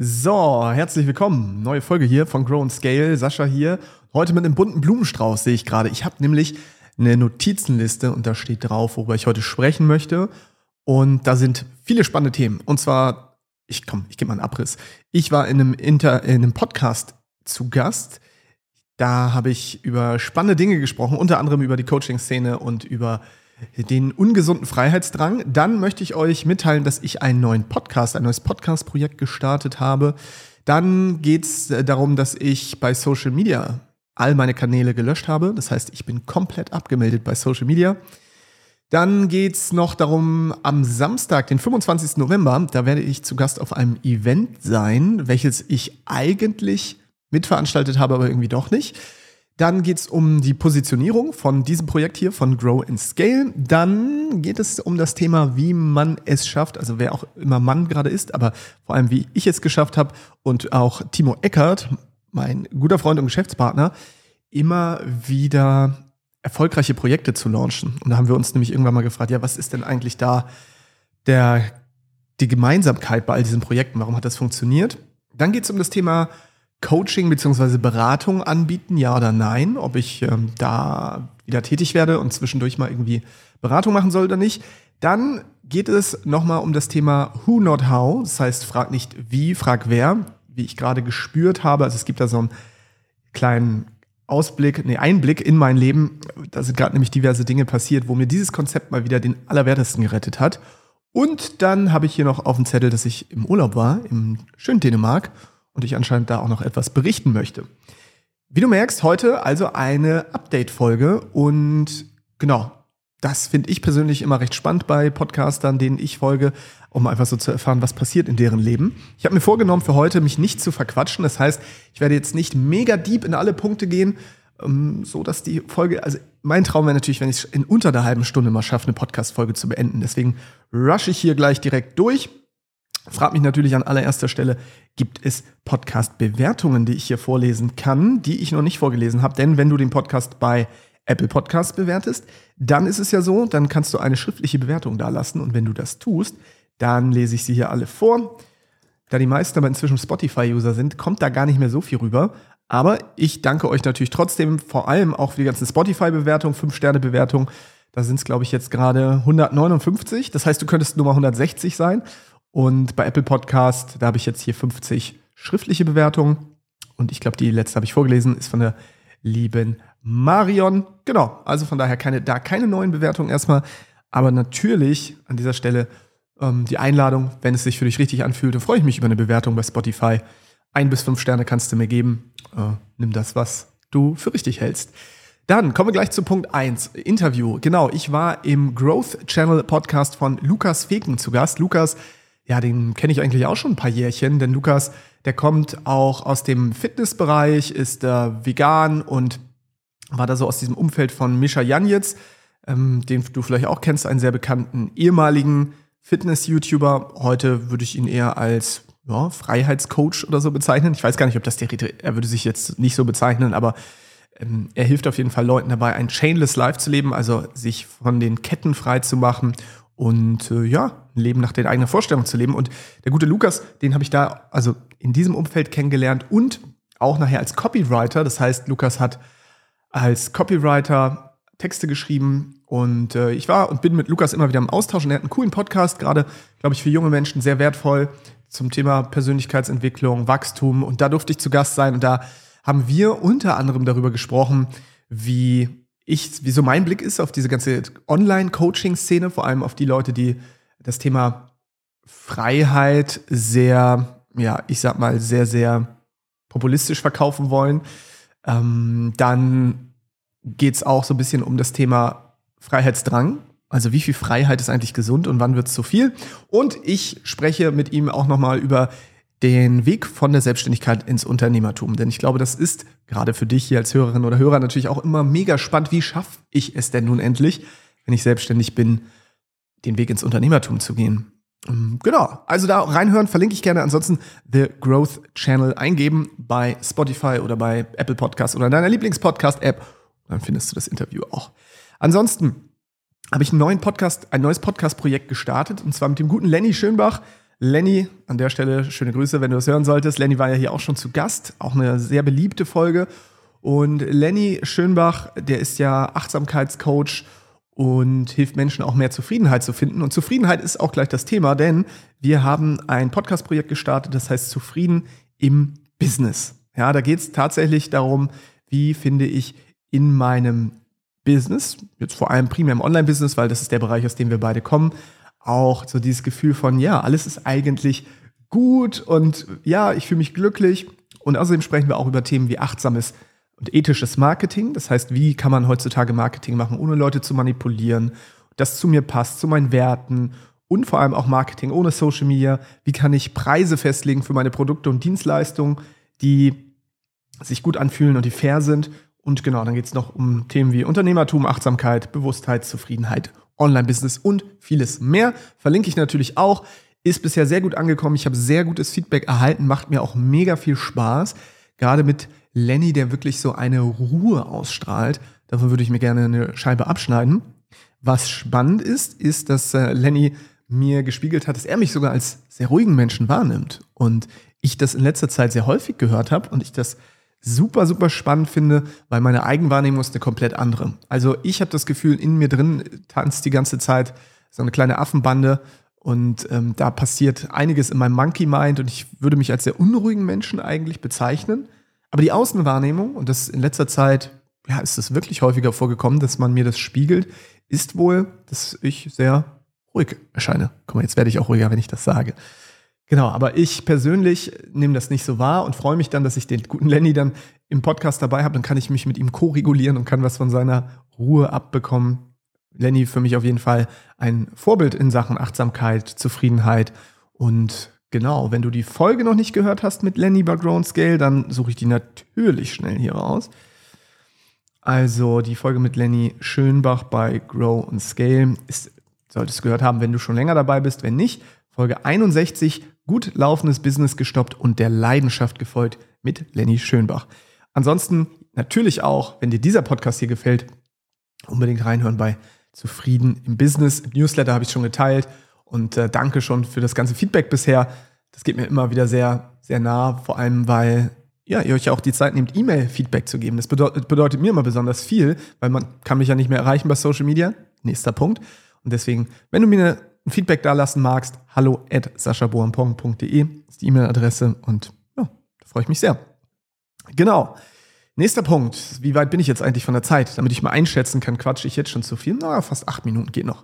So, herzlich willkommen. Neue Folge hier von Grow and Scale. Sascha hier. Heute mit einem bunten Blumenstrauß sehe ich gerade. Ich habe nämlich eine Notizenliste und da steht drauf, worüber ich heute sprechen möchte. Und da sind viele spannende Themen. Und zwar, ich komm, ich gebe mal einen Abriss. Ich war in einem, Inter, in einem Podcast zu Gast. Da habe ich über spannende Dinge gesprochen, unter anderem über die Coaching-Szene und über den ungesunden Freiheitsdrang. Dann möchte ich euch mitteilen, dass ich einen neuen Podcast, ein neues Podcast-Projekt gestartet habe. Dann geht es äh, darum, dass ich bei Social Media all meine Kanäle gelöscht habe. Das heißt, ich bin komplett abgemeldet bei Social Media. Dann geht es noch darum, am Samstag, den 25. November, da werde ich zu Gast auf einem Event sein, welches ich eigentlich mitveranstaltet habe, aber irgendwie doch nicht. Dann geht es um die Positionierung von diesem Projekt hier, von Grow and Scale. Dann geht es um das Thema, wie man es schafft, also wer auch immer Mann gerade ist, aber vor allem, wie ich es geschafft habe und auch Timo Eckert, mein guter Freund und Geschäftspartner, immer wieder erfolgreiche Projekte zu launchen. Und da haben wir uns nämlich irgendwann mal gefragt, ja, was ist denn eigentlich da der, die Gemeinsamkeit bei all diesen Projekten? Warum hat das funktioniert? Dann geht es um das Thema Coaching bzw. Beratung anbieten, ja oder nein, ob ich ähm, da wieder tätig werde und zwischendurch mal irgendwie Beratung machen soll oder nicht. Dann geht es nochmal um das Thema Who Not How, das heißt, frag nicht wie, frag wer, wie ich gerade gespürt habe. Also es gibt da so einen kleinen Ausblick, nee, Einblick in mein Leben. Da sind gerade nämlich diverse Dinge passiert, wo mir dieses Konzept mal wieder den Allerwertesten gerettet hat. Und dann habe ich hier noch auf dem Zettel, dass ich im Urlaub war, im schönen Dänemark und ich anscheinend da auch noch etwas berichten möchte. Wie du merkst, heute also eine Update-Folge und genau, das finde ich persönlich immer recht spannend bei Podcastern, denen ich folge, um einfach so zu erfahren, was passiert in deren Leben. Ich habe mir vorgenommen, für heute mich nicht zu verquatschen. Das heißt, ich werde jetzt nicht mega deep in alle Punkte gehen, ähm, so dass die Folge, also mein Traum wäre natürlich, wenn ich es in unter einer halben Stunde mal schaffe, eine Podcast-Folge zu beenden. Deswegen rush ich hier gleich direkt durch. Frag mich natürlich an allererster Stelle, gibt es Podcast-Bewertungen, die ich hier vorlesen kann, die ich noch nicht vorgelesen habe? Denn wenn du den Podcast bei Apple Podcasts bewertest, dann ist es ja so, dann kannst du eine schriftliche Bewertung da lassen und wenn du das tust, dann lese ich sie hier alle vor. Da die meisten aber inzwischen Spotify-User sind, kommt da gar nicht mehr so viel rüber. Aber ich danke euch natürlich trotzdem vor allem auch für die ganzen Spotify-Bewertungen, 5-Sterne-Bewertungen. Da sind es, glaube ich, jetzt gerade 159. Das heißt, du könntest Nummer 160 sein. Und bei Apple Podcast, da habe ich jetzt hier 50 schriftliche Bewertungen. Und ich glaube, die letzte habe ich vorgelesen, ist von der lieben Marion. Genau, also von daher keine, da keine neuen Bewertungen erstmal. Aber natürlich an dieser Stelle ähm, die Einladung, wenn es sich für dich richtig anfühlt, dann freue ich mich über eine Bewertung bei Spotify. Ein bis fünf Sterne kannst du mir geben. Äh, nimm das, was du für richtig hältst. Dann kommen wir gleich zu Punkt 1, Interview. Genau, ich war im Growth Channel Podcast von Lukas Feken zu Gast. Lukas ja, den kenne ich eigentlich auch schon ein paar Jährchen, denn Lukas, der kommt auch aus dem Fitnessbereich, ist äh, vegan und war da so aus diesem Umfeld von Mischa Janjetz, ähm, den du vielleicht auch kennst, einen sehr bekannten ehemaligen Fitness-YouTuber. Heute würde ich ihn eher als ja, Freiheitscoach oder so bezeichnen. Ich weiß gar nicht, ob das der er würde sich jetzt nicht so bezeichnen, aber ähm, er hilft auf jeden Fall Leuten dabei, ein Chainless Life zu leben, also sich von den Ketten frei zu machen und äh, ja, ein Leben nach den eigenen Vorstellungen zu leben. Und der gute Lukas, den habe ich da also in diesem Umfeld kennengelernt und auch nachher als Copywriter. Das heißt, Lukas hat als Copywriter Texte geschrieben und äh, ich war und bin mit Lukas immer wieder im Austausch und er hat einen coolen Podcast, gerade, glaube ich, für junge Menschen sehr wertvoll zum Thema Persönlichkeitsentwicklung, Wachstum und da durfte ich zu Gast sein und da haben wir unter anderem darüber gesprochen, wie ich, wie so mein Blick ist auf diese ganze Online-Coaching-Szene, vor allem auf die Leute, die das Thema Freiheit sehr, ja, ich sag mal, sehr, sehr populistisch verkaufen wollen. Ähm, dann geht es auch so ein bisschen um das Thema Freiheitsdrang. Also wie viel Freiheit ist eigentlich gesund und wann wird es zu viel? Und ich spreche mit ihm auch nochmal über den Weg von der Selbstständigkeit ins Unternehmertum. Denn ich glaube, das ist gerade für dich hier als Hörerin oder Hörer natürlich auch immer mega spannend. Wie schaffe ich es denn nun endlich, wenn ich selbstständig bin, den Weg ins Unternehmertum zu gehen? Ähm, genau, also da reinhören, verlinke ich gerne. Ansonsten The Growth Channel eingeben bei Spotify oder bei Apple Podcast oder deiner Lieblingspodcast-App. Dann findest du das Interview auch. Ansonsten habe ich einen neuen Podcast, ein neues Podcast-Projekt gestartet und zwar mit dem guten Lenny Schönbach Lenny, an der Stelle schöne Grüße, wenn du das hören solltest. Lenny war ja hier auch schon zu Gast, auch eine sehr beliebte Folge. Und Lenny Schönbach, der ist ja Achtsamkeitscoach und hilft Menschen auch mehr Zufriedenheit zu finden. Und Zufriedenheit ist auch gleich das Thema, denn wir haben ein Podcast-Projekt gestartet, das heißt Zufrieden im Business. Ja, da geht es tatsächlich darum, wie finde ich in meinem Business, jetzt vor allem primär im Online-Business, weil das ist der Bereich, aus dem wir beide kommen, auch so dieses Gefühl von, ja, alles ist eigentlich gut und ja, ich fühle mich glücklich. Und außerdem sprechen wir auch über Themen wie achtsames und ethisches Marketing. Das heißt, wie kann man heutzutage Marketing machen, ohne Leute zu manipulieren, das zu mir passt, zu meinen Werten und vor allem auch Marketing ohne Social Media. Wie kann ich Preise festlegen für meine Produkte und Dienstleistungen, die sich gut anfühlen und die fair sind. Und genau, dann geht es noch um Themen wie Unternehmertum, Achtsamkeit, Bewusstheit, Zufriedenheit, Online-Business und vieles mehr. Verlinke ich natürlich auch. Ist bisher sehr gut angekommen. Ich habe sehr gutes Feedback erhalten, macht mir auch mega viel Spaß. Gerade mit Lenny, der wirklich so eine Ruhe ausstrahlt. Davon würde ich mir gerne eine Scheibe abschneiden. Was spannend ist, ist, dass äh, Lenny mir gespiegelt hat, dass er mich sogar als sehr ruhigen Menschen wahrnimmt. Und ich das in letzter Zeit sehr häufig gehört habe und ich das super, super spannend finde, weil meine Eigenwahrnehmung ist eine komplett andere. Also ich habe das Gefühl, in mir drin tanzt die ganze Zeit so eine kleine Affenbande und ähm, da passiert einiges in meinem Monkey Mind und ich würde mich als sehr unruhigen Menschen eigentlich bezeichnen. Aber die Außenwahrnehmung, und das in letzter Zeit, ja, ist es wirklich häufiger vorgekommen, dass man mir das spiegelt, ist wohl, dass ich sehr ruhig erscheine. Guck mal, jetzt werde ich auch ruhiger, wenn ich das sage. Genau, aber ich persönlich nehme das nicht so wahr und freue mich dann, dass ich den guten Lenny dann im Podcast dabei habe. Dann kann ich mich mit ihm co-regulieren und kann was von seiner Ruhe abbekommen. Lenny für mich auf jeden Fall ein Vorbild in Sachen Achtsamkeit, Zufriedenheit und genau, wenn du die Folge noch nicht gehört hast mit Lenny bei Grown Scale, dann suche ich die natürlich schnell hier raus. Also die Folge mit Lenny Schönbach bei Grow und Scale ist, solltest du gehört haben, wenn du schon länger dabei bist. Wenn nicht, Folge 61, gut laufendes Business gestoppt und der Leidenschaft gefolgt mit Lenny Schönbach. Ansonsten natürlich auch, wenn dir dieser Podcast hier gefällt, unbedingt reinhören bei Zufrieden im Business. Im Newsletter habe ich schon geteilt und äh, danke schon für das ganze Feedback bisher. Das geht mir immer wieder sehr, sehr nah, vor allem weil ja, ihr euch auch die Zeit nehmt, E-Mail-Feedback zu geben. Das bedeutet, bedeutet mir immer besonders viel, weil man kann mich ja nicht mehr erreichen bei Social Media. Nächster Punkt. Und deswegen, wenn du mir ein Feedback da lassen magst, hallo at saschaboampong.de ist die E-Mail-Adresse und ja, da freue ich mich sehr. Genau. Nächster Punkt. Wie weit bin ich jetzt eigentlich von der Zeit? Damit ich mal einschätzen kann, quatsche ich jetzt schon zu viel? Na, fast acht Minuten geht noch.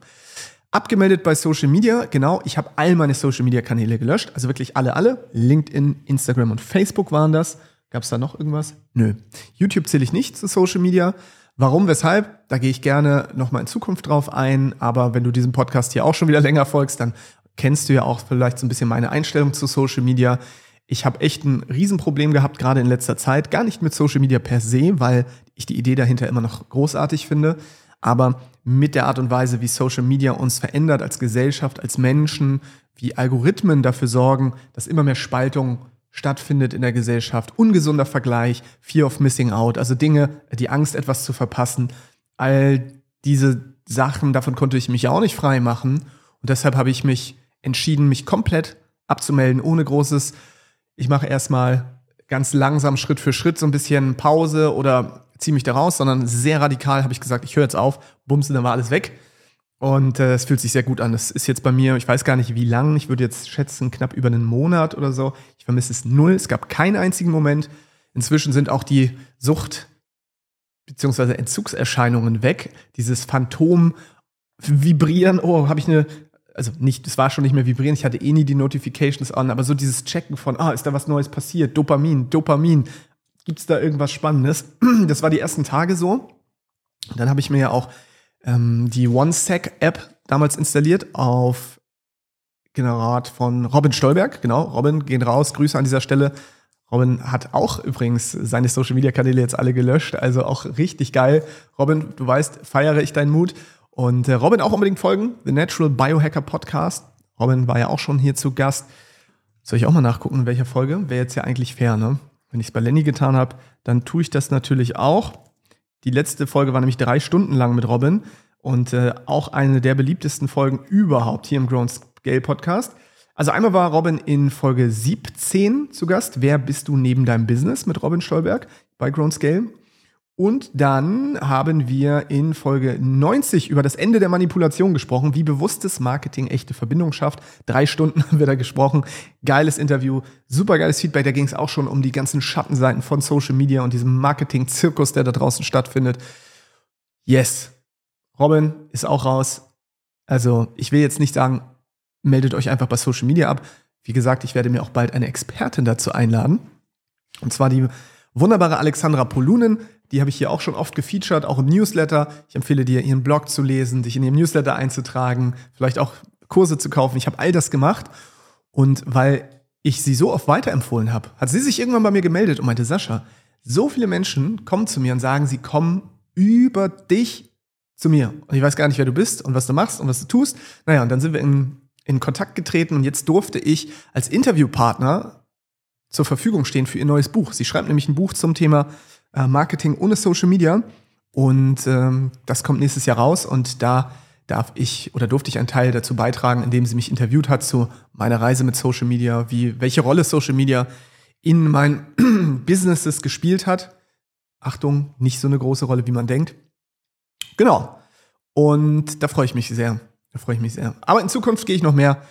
Abgemeldet bei Social Media, genau. Ich habe all meine Social Media Kanäle gelöscht, also wirklich alle, alle. LinkedIn, Instagram und Facebook waren das. Gab es da noch irgendwas? Nö. YouTube zähle ich nicht zu Social Media. Warum, weshalb? Da gehe ich gerne nochmal in Zukunft drauf ein. Aber wenn du diesem Podcast hier auch schon wieder länger folgst, dann kennst du ja auch vielleicht so ein bisschen meine Einstellung zu Social Media. Ich habe echt ein Riesenproblem gehabt, gerade in letzter Zeit. Gar nicht mit Social Media per se, weil ich die Idee dahinter immer noch großartig finde, aber mit der Art und Weise, wie Social Media uns verändert als Gesellschaft, als Menschen, wie Algorithmen dafür sorgen, dass immer mehr Spaltung stattfindet in der Gesellschaft, ungesunder Vergleich, Fear of Missing Out, also Dinge, die Angst, etwas zu verpassen, all diese Sachen, davon konnte ich mich ja auch nicht frei machen. Und deshalb habe ich mich entschieden, mich komplett abzumelden, ohne großes, ich mache erstmal ganz langsam Schritt für Schritt so ein bisschen Pause oder ziehe mich da raus, sondern sehr radikal habe ich gesagt, ich höre jetzt auf, bumse, dann war alles weg. Und äh, es fühlt sich sehr gut an. Das ist jetzt bei mir, ich weiß gar nicht wie lang, ich würde jetzt schätzen, knapp über einen Monat oder so. Ich vermisse es null. Es gab keinen einzigen Moment. Inzwischen sind auch die Sucht- bzw. Entzugserscheinungen weg. Dieses Phantom vibrieren, oh, habe ich eine, also nicht, es war schon nicht mehr vibrieren, ich hatte eh nie die Notifications an, aber so dieses Checken von, ah, ist da was Neues passiert? Dopamin, Dopamin. Gibt es da irgendwas Spannendes? Das war die ersten Tage so. Dann habe ich mir ja auch ähm, die OneSec-App damals installiert auf Generat von Robin Stolberg. Genau, Robin, gehen raus, Grüße an dieser Stelle. Robin hat auch übrigens seine Social Media Kanäle jetzt alle gelöscht, also auch richtig geil. Robin, du weißt, feiere ich deinen Mut. Und äh, Robin auch unbedingt folgen, The Natural Biohacker Podcast. Robin war ja auch schon hier zu Gast. Soll ich auch mal nachgucken, in welcher Folge? Wäre jetzt ja eigentlich fair, ne? Wenn ich es bei Lenny getan habe, dann tue ich das natürlich auch. Die letzte Folge war nämlich drei Stunden lang mit Robin und äh, auch eine der beliebtesten Folgen überhaupt hier im Grown Scale Podcast. Also einmal war Robin in Folge 17 zu Gast. Wer bist du neben deinem Business mit Robin Stolberg bei Grown Scale? Und dann haben wir in Folge 90 über das Ende der Manipulation gesprochen, wie bewusstes Marketing echte Verbindung schafft. Drei Stunden haben wir da gesprochen. Geiles Interview, super geiles Feedback. Da ging es auch schon um die ganzen Schattenseiten von Social Media und diesem Marketing-Zirkus, der da draußen stattfindet. Yes. Robin ist auch raus. Also, ich will jetzt nicht sagen, meldet euch einfach bei Social Media ab. Wie gesagt, ich werde mir auch bald eine Expertin dazu einladen. Und zwar die wunderbare Alexandra Polunen. Die habe ich hier auch schon oft gefeatured, auch im Newsletter. Ich empfehle dir, ihren Blog zu lesen, dich in ihren Newsletter einzutragen, vielleicht auch Kurse zu kaufen. Ich habe all das gemacht. Und weil ich sie so oft weiterempfohlen habe, hat sie sich irgendwann bei mir gemeldet und meinte, Sascha, so viele Menschen kommen zu mir und sagen, sie kommen über dich zu mir. Und ich weiß gar nicht, wer du bist und was du machst und was du tust. Naja, und dann sind wir in, in Kontakt getreten und jetzt durfte ich als Interviewpartner zur Verfügung stehen für ihr neues Buch. Sie schreibt nämlich ein Buch zum Thema äh, Marketing ohne Social Media. Und ähm, das kommt nächstes Jahr raus und da darf ich oder durfte ich einen Teil dazu beitragen, indem sie mich interviewt hat zu meiner Reise mit Social Media, wie, welche Rolle Social Media in meinen Businesses gespielt hat. Achtung, nicht so eine große Rolle, wie man denkt. Genau. Und da freue ich mich sehr. Da freue ich mich sehr. Aber in Zukunft gehe ich noch mehr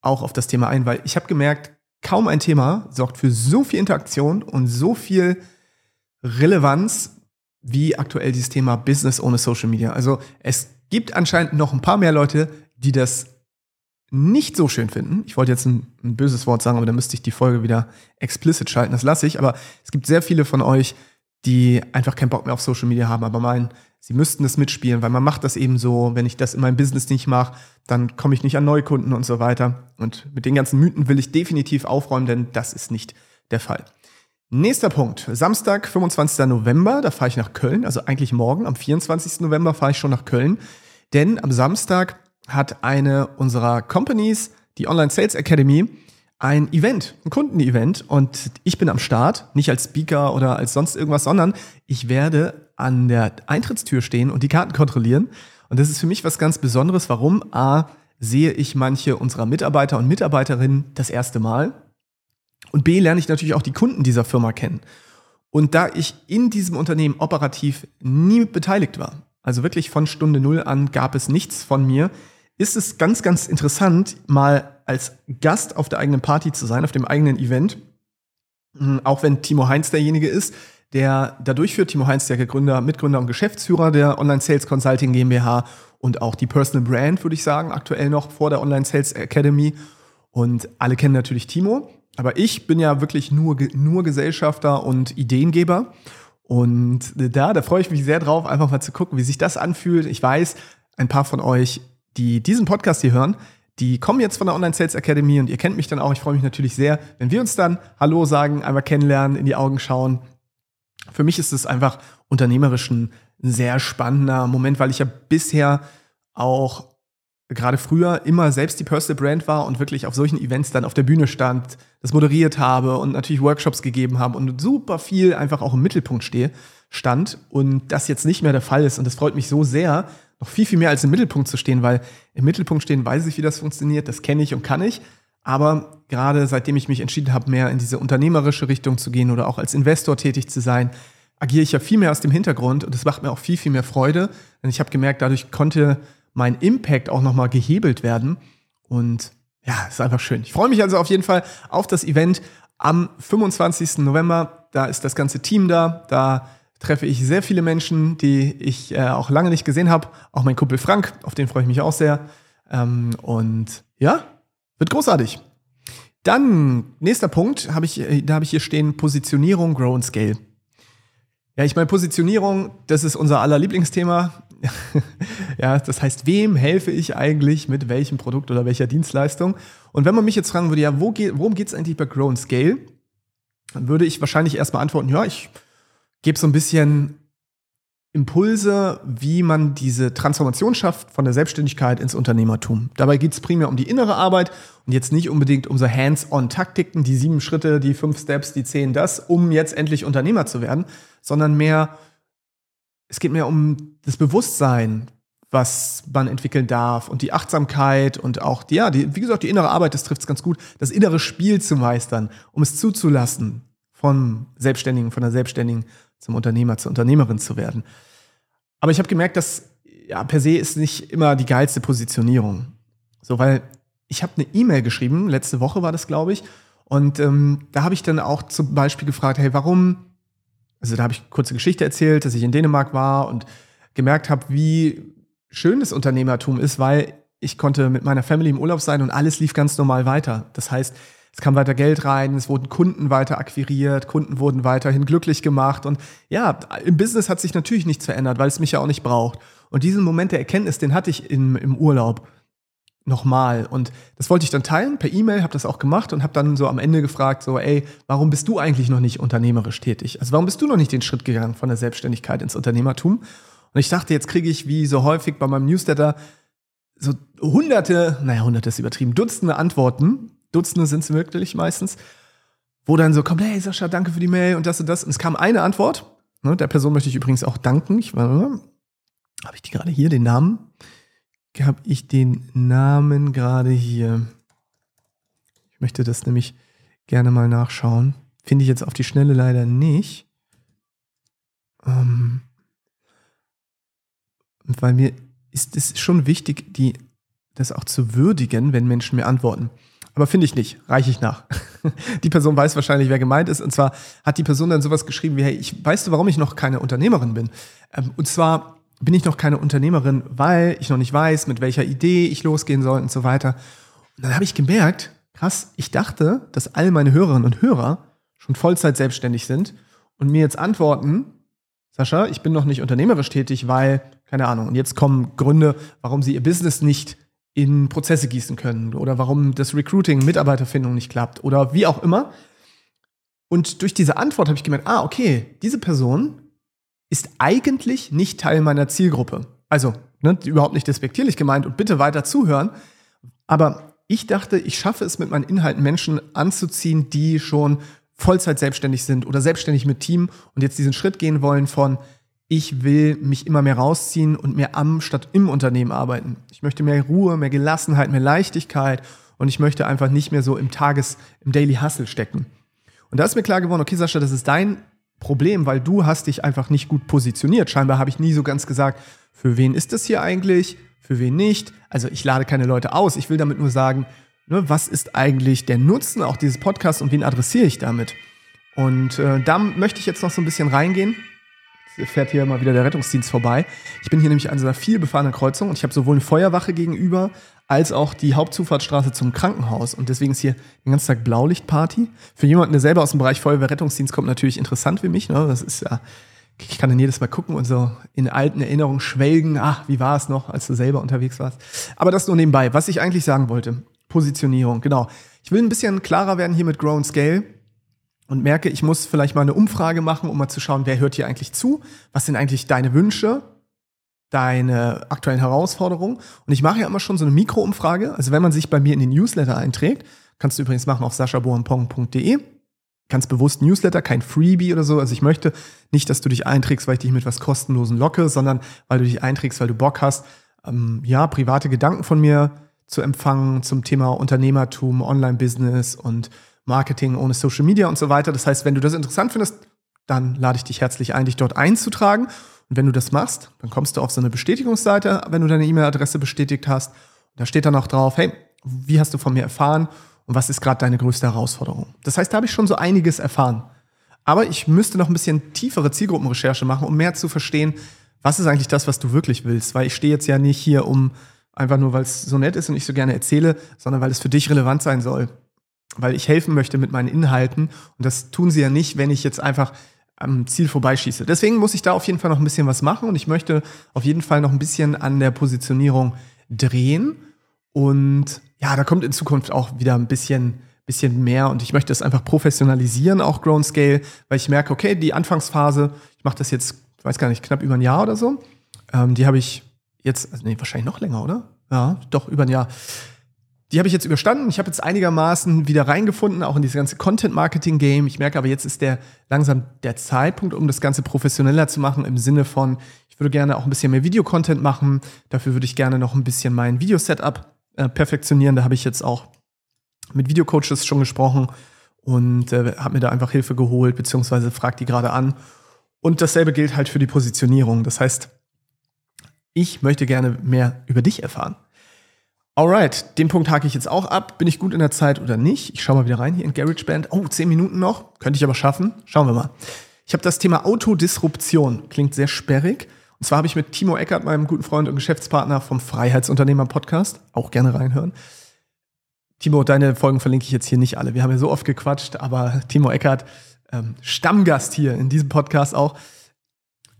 auch auf das Thema ein, weil ich habe gemerkt, kaum ein Thema sorgt für so viel Interaktion und so viel Relevanz wie aktuell dieses Thema Business ohne Social Media. Also es gibt anscheinend noch ein paar mehr Leute, die das nicht so schön finden. Ich wollte jetzt ein, ein böses Wort sagen, aber dann müsste ich die Folge wieder explicit schalten. Das lasse ich. Aber es gibt sehr viele von euch, die einfach keinen Bock mehr auf Social Media haben, aber meinen, sie müssten es mitspielen, weil man macht das eben so, wenn ich das in meinem Business nicht mache, dann komme ich nicht an Neukunden und so weiter. Und mit den ganzen Mythen will ich definitiv aufräumen, denn das ist nicht der Fall. Nächster Punkt. Samstag, 25. November, da fahre ich nach Köln, also eigentlich morgen, am 24. November fahre ich schon nach Köln, denn am Samstag hat eine unserer Companies, die Online Sales Academy, ein Event, ein Kundenevent und ich bin am Start, nicht als Speaker oder als sonst irgendwas, sondern ich werde an der Eintrittstür stehen und die Karten kontrollieren. Und das ist für mich was ganz Besonderes. Warum? A, sehe ich manche unserer Mitarbeiter und Mitarbeiterinnen das erste Mal. Und B, lerne ich natürlich auch die Kunden dieser Firma kennen. Und da ich in diesem Unternehmen operativ nie beteiligt war, also wirklich von Stunde Null an gab es nichts von mir, ist es ganz, ganz interessant, mal als Gast auf der eigenen Party zu sein, auf dem eigenen Event. Hm, auch wenn Timo Heinz derjenige ist, der da durchführt. Timo Heinz, der Gründer, Mitgründer und Geschäftsführer der Online Sales Consulting GmbH und auch die Personal Brand, würde ich sagen, aktuell noch vor der Online Sales Academy. Und alle kennen natürlich Timo. Aber ich bin ja wirklich nur, nur Gesellschafter und Ideengeber. Und da, da freue ich mich sehr drauf, einfach mal zu gucken, wie sich das anfühlt. Ich weiß, ein paar von euch die diesen Podcast hier hören, die kommen jetzt von der Online Sales Academy und ihr kennt mich dann auch. Ich freue mich natürlich sehr, wenn wir uns dann Hallo sagen, einmal kennenlernen, in die Augen schauen. Für mich ist es einfach unternehmerisch ein sehr spannender Moment, weil ich ja bisher auch gerade früher immer selbst die Personal Brand war und wirklich auf solchen Events dann auf der Bühne stand, das moderiert habe und natürlich Workshops gegeben habe und super viel einfach auch im Mittelpunkt stehe, stand und das jetzt nicht mehr der Fall ist und das freut mich so sehr, noch viel, viel mehr als im Mittelpunkt zu stehen, weil im Mittelpunkt stehen weiß ich, wie das funktioniert, das kenne ich und kann ich. Aber gerade seitdem ich mich entschieden habe, mehr in diese unternehmerische Richtung zu gehen oder auch als Investor tätig zu sein, agiere ich ja viel mehr aus dem Hintergrund und es macht mir auch viel, viel mehr Freude. Denn ich habe gemerkt, dadurch konnte mein Impact auch nochmal gehebelt werden. Und ja, ist einfach schön. Ich freue mich also auf jeden Fall auf das Event am 25. November. Da ist das ganze Team da. Da treffe ich sehr viele Menschen, die ich äh, auch lange nicht gesehen habe. Auch mein Kumpel Frank, auf den freue ich mich auch sehr. Ähm, und ja, wird großartig. Dann, nächster Punkt, hab ich, äh, da habe ich hier stehen, Positionierung, Grow and Scale. Ja, ich meine, Positionierung, das ist unser aller Lieblingsthema. ja, das heißt, wem helfe ich eigentlich mit welchem Produkt oder welcher Dienstleistung? Und wenn man mich jetzt fragen würde, ja, wo geht, worum geht es eigentlich bei Grow and Scale? Dann würde ich wahrscheinlich erstmal antworten, ja, ich gebe so ein bisschen Impulse, wie man diese Transformation schafft von der Selbstständigkeit ins Unternehmertum. Dabei geht es primär um die innere Arbeit und jetzt nicht unbedingt um so Hands-on-Taktiken, die sieben Schritte, die fünf Steps, die zehn das, um jetzt endlich Unternehmer zu werden, sondern mehr, es geht mehr um das Bewusstsein was man entwickeln darf und die Achtsamkeit und auch, ja, die, wie gesagt, die innere Arbeit, das trifft es ganz gut, das innere Spiel zu meistern, um es zuzulassen, vom Selbstständigen, von der Selbstständigen zum Unternehmer, zur Unternehmerin zu werden. Aber ich habe gemerkt, dass ja, per se ist nicht immer die geilste Positionierung. So, weil ich habe eine E-Mail geschrieben, letzte Woche war das, glaube ich, und ähm, da habe ich dann auch zum Beispiel gefragt, hey, warum, also da habe ich kurze Geschichte erzählt, dass ich in Dänemark war und gemerkt habe, wie schön das Unternehmertum ist, weil ich konnte mit meiner Family im Urlaub sein und alles lief ganz normal weiter. Das heißt, es kam weiter Geld rein, es wurden Kunden weiter akquiriert, Kunden wurden weiterhin glücklich gemacht und ja, im Business hat sich natürlich nichts verändert, weil es mich ja auch nicht braucht. Und diesen Moment der Erkenntnis, den hatte ich im, im Urlaub nochmal. Und das wollte ich dann teilen per E-Mail, habe das auch gemacht und habe dann so am Ende gefragt, so, ey, warum bist du eigentlich noch nicht unternehmerisch tätig? Also warum bist du noch nicht den Schritt gegangen von der Selbstständigkeit ins Unternehmertum? Und ich dachte, jetzt kriege ich wie so häufig bei meinem Newsletter so hunderte, naja, hunderte ist übertrieben, Dutzende Antworten. Dutzende sind es wirklich meistens, wo dann so kommt, hey Sascha, danke für die Mail und das und das. Und es kam eine Antwort. Ne, der Person möchte ich übrigens auch danken. Ich war, habe ich die gerade hier, den Namen? Habe ich den Namen gerade hier? Ich möchte das nämlich gerne mal nachschauen. Finde ich jetzt auf die Schnelle leider nicht. Ähm, weil mir ist es schon wichtig, die, das auch zu würdigen, wenn Menschen mir antworten. Aber finde ich nicht, reiche ich nach. die Person weiß wahrscheinlich, wer gemeint ist. Und zwar hat die Person dann sowas geschrieben wie, hey, ich, weißt du, warum ich noch keine Unternehmerin bin? Ähm, und zwar bin ich noch keine Unternehmerin, weil ich noch nicht weiß, mit welcher Idee ich losgehen soll und so weiter. Und dann habe ich gemerkt, krass, ich dachte, dass all meine Hörerinnen und Hörer schon Vollzeit selbstständig sind und mir jetzt antworten, Sascha, ich bin noch nicht unternehmerisch tätig, weil, keine Ahnung, und jetzt kommen Gründe, warum sie ihr Business nicht in Prozesse gießen können oder warum das Recruiting, Mitarbeiterfindung nicht klappt oder wie auch immer. Und durch diese Antwort habe ich gemerkt, ah, okay, diese Person ist eigentlich nicht Teil meiner Zielgruppe. Also, ne, überhaupt nicht despektierlich gemeint und bitte weiter zuhören. Aber ich dachte, ich schaffe es mit meinen Inhalten Menschen anzuziehen, die schon Vollzeit selbstständig sind oder selbstständig mit Team und jetzt diesen Schritt gehen wollen von ich will mich immer mehr rausziehen und mehr am statt im Unternehmen arbeiten. Ich möchte mehr Ruhe, mehr Gelassenheit, mehr Leichtigkeit und ich möchte einfach nicht mehr so im Tages, im Daily Hustle stecken. Und da ist mir klar geworden, okay, Sascha, das ist dein Problem, weil du hast dich einfach nicht gut positioniert. Scheinbar habe ich nie so ganz gesagt, für wen ist das hier eigentlich, für wen nicht. Also ich lade keine Leute aus. Ich will damit nur sagen, ne, was ist eigentlich der Nutzen auch dieses Podcasts und wen adressiere ich damit? Und äh, da möchte ich jetzt noch so ein bisschen reingehen. Jetzt fährt hier mal wieder der Rettungsdienst vorbei. Ich bin hier nämlich an so einer viel befahrenen Kreuzung und ich habe sowohl eine Feuerwache gegenüber als auch die Hauptzufahrtsstraße zum Krankenhaus. Und deswegen ist hier den ganzen Tag Blaulichtparty. Für jemanden, der selber aus dem Bereich Feuerwehr-Rettungsdienst kommt, natürlich interessant für mich. Ne? Das ist ja, ich kann dann jedes Mal gucken und so in alten Erinnerungen schwelgen. Ach, wie war es noch, als du selber unterwegs warst? Aber das nur nebenbei. Was ich eigentlich sagen wollte. Positionierung, genau. Ich will ein bisschen klarer werden hier mit Grow and Scale und merke, ich muss vielleicht mal eine Umfrage machen, um mal zu schauen, wer hört hier eigentlich zu? Was sind eigentlich deine Wünsche? Deine aktuellen Herausforderungen? Und ich mache ja immer schon so eine Mikroumfrage. Also wenn man sich bei mir in den Newsletter einträgt, kannst du übrigens machen auf saschaboampong.de. Ganz bewusst Newsletter, kein Freebie oder so. Also ich möchte nicht, dass du dich einträgst, weil ich dich mit was kostenlosen locke, sondern weil du dich einträgst, weil du Bock hast, ähm, ja, private Gedanken von mir zu empfangen zum Thema Unternehmertum, Online-Business und Marketing ohne Social Media und so weiter. Das heißt, wenn du das interessant findest, dann lade ich dich herzlich ein, dich dort einzutragen. Und wenn du das machst, dann kommst du auf so eine Bestätigungsseite, wenn du deine E-Mail-Adresse bestätigt hast. da steht dann auch drauf, hey, wie hast du von mir erfahren und was ist gerade deine größte Herausforderung? Das heißt, da habe ich schon so einiges erfahren. Aber ich müsste noch ein bisschen tiefere Zielgruppenrecherche machen, um mehr zu verstehen, was ist eigentlich das, was du wirklich willst. Weil ich stehe jetzt ja nicht hier, um einfach nur, weil es so nett ist und ich so gerne erzähle, sondern weil es für dich relevant sein soll. Weil ich helfen möchte mit meinen Inhalten und das tun sie ja nicht, wenn ich jetzt einfach am Ziel vorbeischieße. Deswegen muss ich da auf jeden Fall noch ein bisschen was machen und ich möchte auf jeden Fall noch ein bisschen an der Positionierung drehen. Und ja, da kommt in Zukunft auch wieder ein bisschen, bisschen mehr und ich möchte es einfach professionalisieren, auch Grown Scale, weil ich merke, okay, die Anfangsphase, ich mache das jetzt, ich weiß gar nicht, knapp über ein Jahr oder so, ähm, die habe ich jetzt, also nee, wahrscheinlich noch länger, oder? Ja, doch, über ein Jahr. Die habe ich jetzt überstanden. Ich habe jetzt einigermaßen wieder reingefunden, auch in dieses ganze Content-Marketing-Game. Ich merke aber, jetzt ist der langsam der Zeitpunkt, um das Ganze professioneller zu machen, im Sinne von, ich würde gerne auch ein bisschen mehr Videocontent machen. Dafür würde ich gerne noch ein bisschen mein Videosetup äh, perfektionieren. Da habe ich jetzt auch mit Videocoaches schon gesprochen und äh, habe mir da einfach Hilfe geholt, beziehungsweise fragt die gerade an. Und dasselbe gilt halt für die Positionierung. Das heißt, ich möchte gerne mehr über dich erfahren. Alright, den Punkt hake ich jetzt auch ab. Bin ich gut in der Zeit oder nicht? Ich schaue mal wieder rein hier in GarageBand. Oh, zehn Minuten noch. Könnte ich aber schaffen. Schauen wir mal. Ich habe das Thema Autodisruption. Klingt sehr sperrig. Und zwar habe ich mit Timo Eckert, meinem guten Freund und Geschäftspartner vom Freiheitsunternehmer Podcast, auch gerne reinhören. Timo, deine Folgen verlinke ich jetzt hier nicht alle. Wir haben ja so oft gequatscht, aber Timo Eckert, ähm, Stammgast hier in diesem Podcast auch.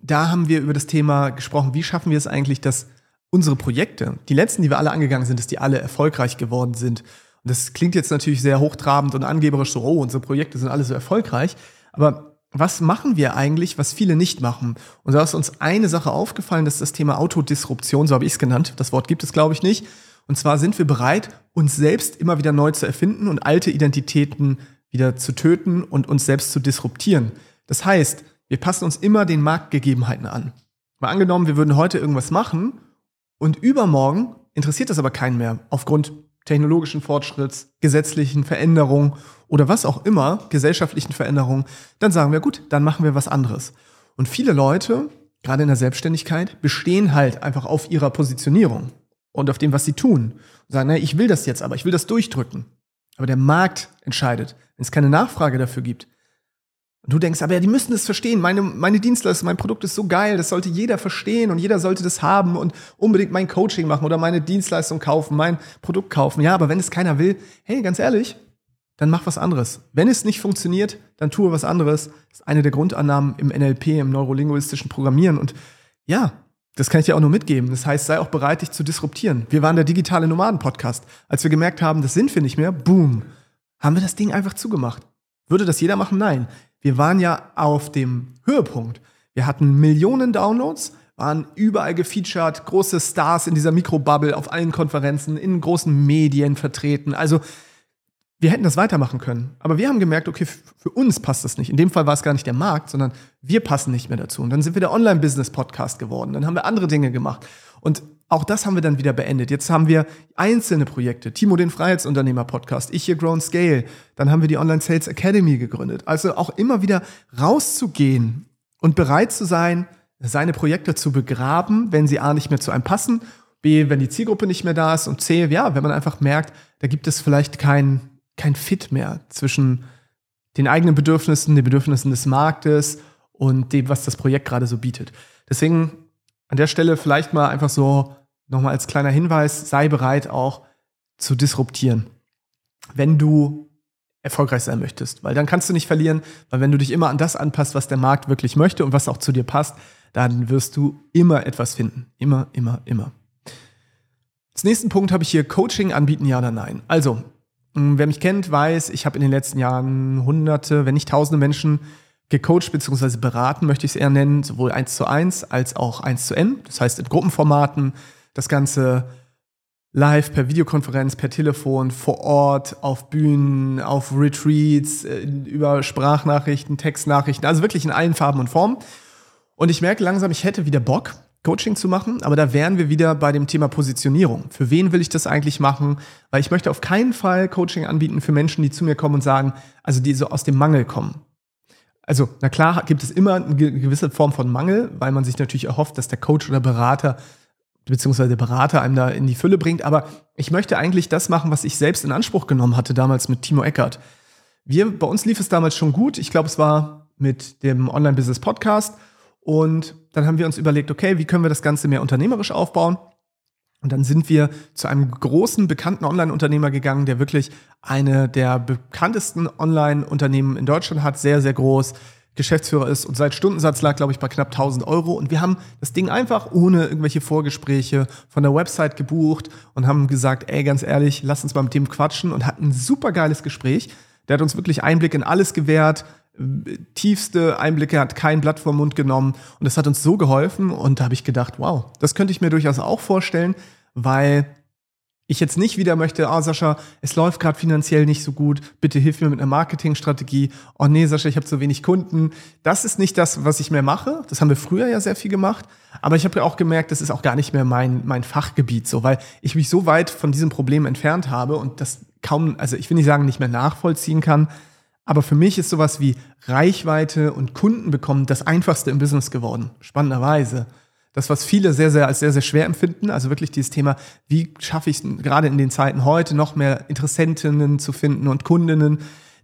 Da haben wir über das Thema gesprochen, wie schaffen wir es eigentlich, dass unsere Projekte, die letzten, die wir alle angegangen sind, dass die alle erfolgreich geworden sind. Und das klingt jetzt natürlich sehr hochtrabend und angeberisch so, oh, unsere Projekte sind alle so erfolgreich. Aber was machen wir eigentlich, was viele nicht machen? Und da ist uns eine Sache aufgefallen, das ist das Thema Autodisruption, so habe ich es genannt. Das Wort gibt es, glaube ich, nicht. Und zwar sind wir bereit, uns selbst immer wieder neu zu erfinden und alte Identitäten wieder zu töten und uns selbst zu disruptieren. Das heißt, wir passen uns immer den Marktgegebenheiten an. Mal angenommen, wir würden heute irgendwas machen und übermorgen interessiert das aber keinen mehr aufgrund technologischen Fortschritts, gesetzlichen Veränderungen oder was auch immer, gesellschaftlichen Veränderungen, dann sagen wir, gut, dann machen wir was anderes. Und viele Leute, gerade in der Selbstständigkeit, bestehen halt einfach auf ihrer Positionierung und auf dem, was sie tun. Und sagen, naja, ich will das jetzt, aber ich will das durchdrücken. Aber der Markt entscheidet. Wenn es keine Nachfrage dafür gibt, du denkst, aber ja, die müssen das verstehen. Meine, meine Dienstleistung, mein Produkt ist so geil, das sollte jeder verstehen und jeder sollte das haben und unbedingt mein Coaching machen oder meine Dienstleistung kaufen, mein Produkt kaufen. Ja, aber wenn es keiner will, hey, ganz ehrlich, dann mach was anderes. Wenn es nicht funktioniert, dann tue was anderes. Das ist eine der Grundannahmen im NLP, im neurolinguistischen Programmieren. Und ja, das kann ich dir auch nur mitgeben. Das heißt, sei auch bereit, dich zu disruptieren. Wir waren der digitale Nomaden-Podcast. Als wir gemerkt haben, das sind wir nicht mehr, boom, haben wir das Ding einfach zugemacht. Würde das jeder machen? Nein. Wir waren ja auf dem Höhepunkt. Wir hatten Millionen Downloads, waren überall gefeatured, große Stars in dieser Mikrobubble, auf allen Konferenzen, in großen Medien vertreten. Also wir hätten das weitermachen können. Aber wir haben gemerkt, okay, für uns passt das nicht. In dem Fall war es gar nicht der Markt, sondern wir passen nicht mehr dazu. Und dann sind wir der Online-Business-Podcast geworden. Dann haben wir andere Dinge gemacht. Und auch das haben wir dann wieder beendet. Jetzt haben wir einzelne Projekte. Timo, den Freiheitsunternehmer-Podcast. Ich hier Grown Scale. Dann haben wir die Online Sales Academy gegründet. Also auch immer wieder rauszugehen und bereit zu sein, seine Projekte zu begraben, wenn sie A nicht mehr zu einem passen, B, wenn die Zielgruppe nicht mehr da ist und C, ja, wenn man einfach merkt, da gibt es vielleicht kein, kein Fit mehr zwischen den eigenen Bedürfnissen, den Bedürfnissen des Marktes und dem, was das Projekt gerade so bietet. Deswegen an der Stelle vielleicht mal einfach so nochmal als kleiner Hinweis, sei bereit auch zu disruptieren, wenn du erfolgreich sein möchtest. Weil dann kannst du nicht verlieren, weil wenn du dich immer an das anpasst, was der Markt wirklich möchte und was auch zu dir passt, dann wirst du immer etwas finden. Immer, immer, immer. Als nächsten Punkt habe ich hier Coaching anbieten, ja oder nein. Also, wer mich kennt, weiß, ich habe in den letzten Jahren hunderte, wenn nicht tausende Menschen gecoacht bzw. beraten, möchte ich es eher nennen, sowohl eins zu eins als auch eins zu N. Das heißt in Gruppenformaten, das Ganze live per Videokonferenz, per Telefon, vor Ort, auf Bühnen, auf Retreats, über Sprachnachrichten, Textnachrichten, also wirklich in allen Farben und Formen. Und ich merke langsam, ich hätte wieder Bock, Coaching zu machen, aber da wären wir wieder bei dem Thema Positionierung. Für wen will ich das eigentlich machen? Weil ich möchte auf keinen Fall Coaching anbieten für Menschen, die zu mir kommen und sagen, also die so aus dem Mangel kommen. Also, na klar, gibt es immer eine gewisse Form von Mangel, weil man sich natürlich erhofft, dass der Coach oder Berater beziehungsweise der Berater einem da in die Fülle bringt. Aber ich möchte eigentlich das machen, was ich selbst in Anspruch genommen hatte damals mit Timo Eckert. Wir, bei uns lief es damals schon gut. Ich glaube, es war mit dem Online-Business-Podcast. Und dann haben wir uns überlegt, okay, wie können wir das Ganze mehr unternehmerisch aufbauen? Und dann sind wir zu einem großen, bekannten Online-Unternehmer gegangen, der wirklich eine der bekanntesten Online-Unternehmen in Deutschland hat, sehr, sehr groß, Geschäftsführer ist und seit Stundensatz lag, glaube ich, bei knapp 1000 Euro. Und wir haben das Ding einfach ohne irgendwelche Vorgespräche von der Website gebucht und haben gesagt, ey, ganz ehrlich, lass uns mal mit dem quatschen und hatten ein super geiles Gespräch. Der hat uns wirklich Einblick in alles gewährt, tiefste Einblicke, hat kein Blatt vom Mund genommen und das hat uns so geholfen und da habe ich gedacht, wow, das könnte ich mir durchaus auch vorstellen, weil ich jetzt nicht wieder möchte, oh Sascha, es läuft gerade finanziell nicht so gut, bitte hilf mir mit einer Marketingstrategie. Oh nee, Sascha, ich habe zu wenig Kunden. Das ist nicht das, was ich mehr mache. Das haben wir früher ja sehr viel gemacht. Aber ich habe ja auch gemerkt, das ist auch gar nicht mehr mein, mein Fachgebiet, so, weil ich mich so weit von diesem Problem entfernt habe und das kaum, also ich will nicht sagen, nicht mehr nachvollziehen kann. Aber für mich ist sowas wie Reichweite und Kunden bekommen das einfachste im Business geworden. Spannenderweise das, was viele sehr, sehr als sehr, sehr schwer empfinden. Also wirklich dieses Thema, wie schaffe ich es gerade in den Zeiten heute noch mehr Interessentinnen zu finden und Kundinnen.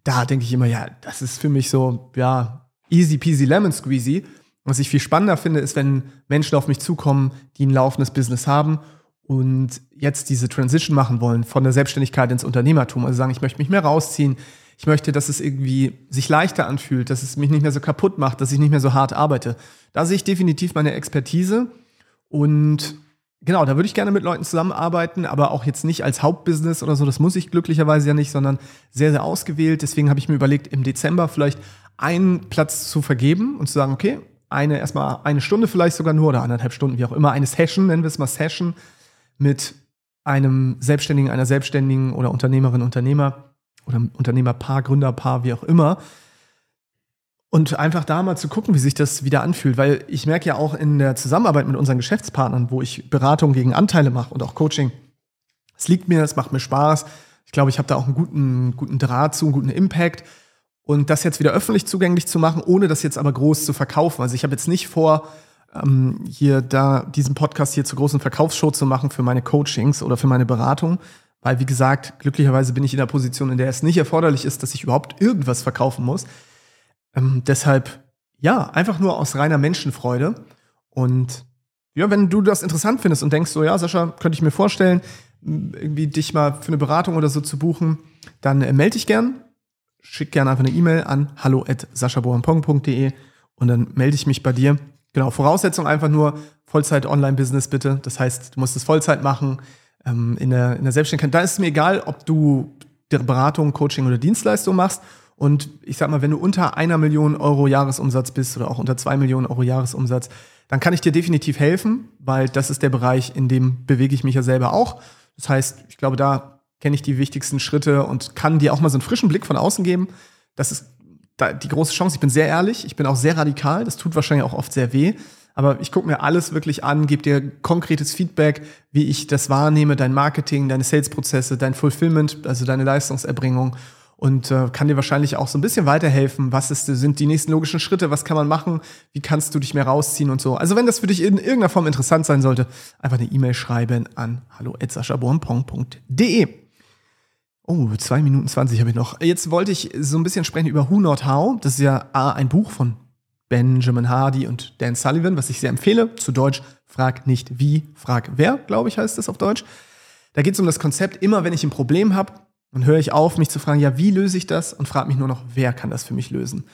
Da denke ich immer, ja, das ist für mich so, ja, easy peasy lemon squeezy. Was ich viel spannender finde, ist, wenn Menschen auf mich zukommen, die ein laufendes Business haben und jetzt diese Transition machen wollen von der Selbstständigkeit ins Unternehmertum. Also sagen, ich möchte mich mehr rausziehen, ich möchte, dass es irgendwie sich leichter anfühlt, dass es mich nicht mehr so kaputt macht, dass ich nicht mehr so hart arbeite. Da sehe ich definitiv meine Expertise und genau, da würde ich gerne mit Leuten zusammenarbeiten, aber auch jetzt nicht als Hauptbusiness oder so, das muss ich glücklicherweise ja nicht, sondern sehr, sehr ausgewählt. Deswegen habe ich mir überlegt, im Dezember vielleicht einen Platz zu vergeben und zu sagen, okay, eine erstmal eine Stunde vielleicht sogar nur oder anderthalb Stunden, wie auch immer, eine Session, nennen wir es mal Session, mit einem Selbstständigen, einer Selbstständigen oder Unternehmerin, Unternehmer, oder Unternehmerpaar, Gründerpaar, wie auch immer. Und einfach da mal zu gucken, wie sich das wieder anfühlt. Weil ich merke ja auch in der Zusammenarbeit mit unseren Geschäftspartnern, wo ich Beratung gegen Anteile mache und auch Coaching, es liegt mir, es macht mir Spaß. Ich glaube, ich habe da auch einen guten, guten Draht zu, einen guten Impact. Und das jetzt wieder öffentlich zugänglich zu machen, ohne das jetzt aber groß zu verkaufen. Also ich habe jetzt nicht vor, ähm, hier da diesen Podcast hier zur großen Verkaufsshow zu machen für meine Coachings oder für meine Beratung, weil, wie gesagt, glücklicherweise bin ich in der Position, in der es nicht erforderlich ist, dass ich überhaupt irgendwas verkaufen muss. Ähm, deshalb, ja, einfach nur aus reiner Menschenfreude. Und ja, wenn du das interessant findest und denkst, so, ja, Sascha, könnte ich mir vorstellen, irgendwie dich mal für eine Beratung oder so zu buchen, dann äh, melde dich gern. Schick gerne einfach eine E-Mail an hallo@saschabohampong.de und dann melde ich mich bei dir. Genau, Voraussetzung einfach nur Vollzeit-Online-Business bitte. Das heißt, du musst es Vollzeit machen ähm, in, der, in der Selbstständigkeit, da ist es mir egal, ob du Beratung, Coaching oder Dienstleistung machst. Und ich sag mal, wenn du unter einer Million Euro Jahresumsatz bist oder auch unter zwei Millionen Euro Jahresumsatz, dann kann ich dir definitiv helfen, weil das ist der Bereich, in dem bewege ich mich ja selber auch. Das heißt, ich glaube, da kenne ich die wichtigsten Schritte und kann dir auch mal so einen frischen Blick von außen geben. Das ist die große Chance. Ich bin sehr ehrlich, ich bin auch sehr radikal. Das tut wahrscheinlich auch oft sehr weh. Aber ich gucke mir alles wirklich an, gebe dir konkretes Feedback, wie ich das wahrnehme, dein Marketing, deine Sales-Prozesse, dein Fulfillment, also deine Leistungserbringung und äh, kann dir wahrscheinlich auch so ein bisschen weiterhelfen. Was ist, sind die nächsten logischen Schritte? Was kann man machen? Wie kannst du dich mehr rausziehen und so? Also wenn das für dich in irgendeiner Form interessant sein sollte, einfach eine E-Mail schreiben an hallo@saschabornpong.de. Oh, zwei Minuten zwanzig habe ich noch. Jetzt wollte ich so ein bisschen sprechen über Who Not How. Das ist ja A, ein Buch von Benjamin Hardy und Dan Sullivan, was ich sehr empfehle. Zu Deutsch, frag nicht wie, frag wer, glaube ich, heißt das auf Deutsch. Da geht es um das Konzept, immer wenn ich ein Problem habe, dann höre ich auf, mich zu fragen, ja, wie löse ich das? Und frage mich nur noch, wer kann das für mich lösen?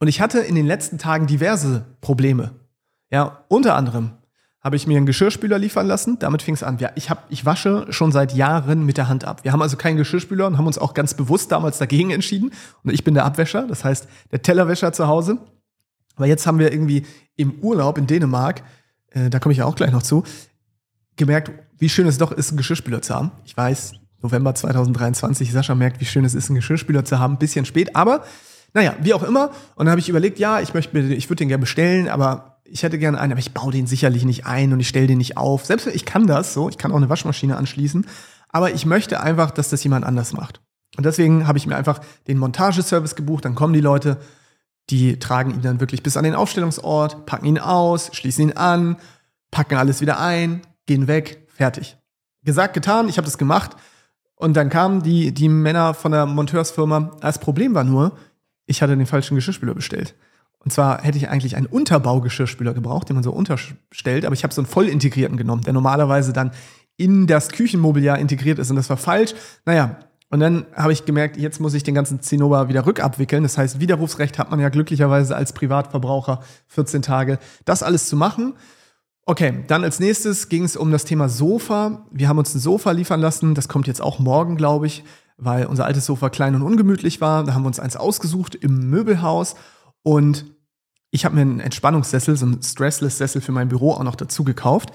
Und ich hatte in den letzten Tagen diverse Probleme. Ja, unter anderem habe ich mir einen Geschirrspüler liefern lassen. Damit fing es an. Ja, ich, hab, ich wasche schon seit Jahren mit der Hand ab. Wir haben also keinen Geschirrspüler und haben uns auch ganz bewusst damals dagegen entschieden. Und ich bin der Abwäscher, das heißt der Tellerwäscher zu Hause. Aber jetzt haben wir irgendwie im Urlaub in Dänemark, äh, da komme ich ja auch gleich noch zu, gemerkt, wie schön es doch ist, einen Geschirrspüler zu haben. Ich weiß, November 2023, Sascha merkt, wie schön es ist, einen Geschirrspüler zu haben. bisschen spät, aber naja, wie auch immer. Und dann habe ich überlegt, ja, ich möchte ich würde den gerne bestellen, aber ich hätte gerne einen, aber ich baue den sicherlich nicht ein und ich stelle den nicht auf. Selbst ich kann das so, ich kann auch eine Waschmaschine anschließen, aber ich möchte einfach, dass das jemand anders macht. Und deswegen habe ich mir einfach den Montageservice gebucht, dann kommen die Leute, die tragen ihn dann wirklich bis an den Aufstellungsort, packen ihn aus, schließen ihn an, packen alles wieder ein, gehen weg, fertig. Gesagt, getan, ich habe das gemacht. Und dann kamen die, die Männer von der Monteursfirma. Das Problem war nur, ich hatte den falschen Geschirrspüler bestellt. Und zwar hätte ich eigentlich einen Unterbaugeschirrspüler gebraucht, den man so unterstellt, aber ich habe so einen voll integrierten genommen, der normalerweise dann in das Küchenmobiliar integriert ist und das war falsch. Naja, und dann habe ich gemerkt, jetzt muss ich den ganzen Zinnober wieder rückabwickeln. Das heißt, Widerrufsrecht hat man ja glücklicherweise als Privatverbraucher 14 Tage, das alles zu machen. Okay, dann als nächstes ging es um das Thema Sofa. Wir haben uns ein Sofa liefern lassen. Das kommt jetzt auch morgen, glaube ich, weil unser altes Sofa klein und ungemütlich war. Da haben wir uns eins ausgesucht im Möbelhaus. Und ich habe mir einen Entspannungssessel, so einen Stressless-Sessel für mein Büro auch noch dazu gekauft.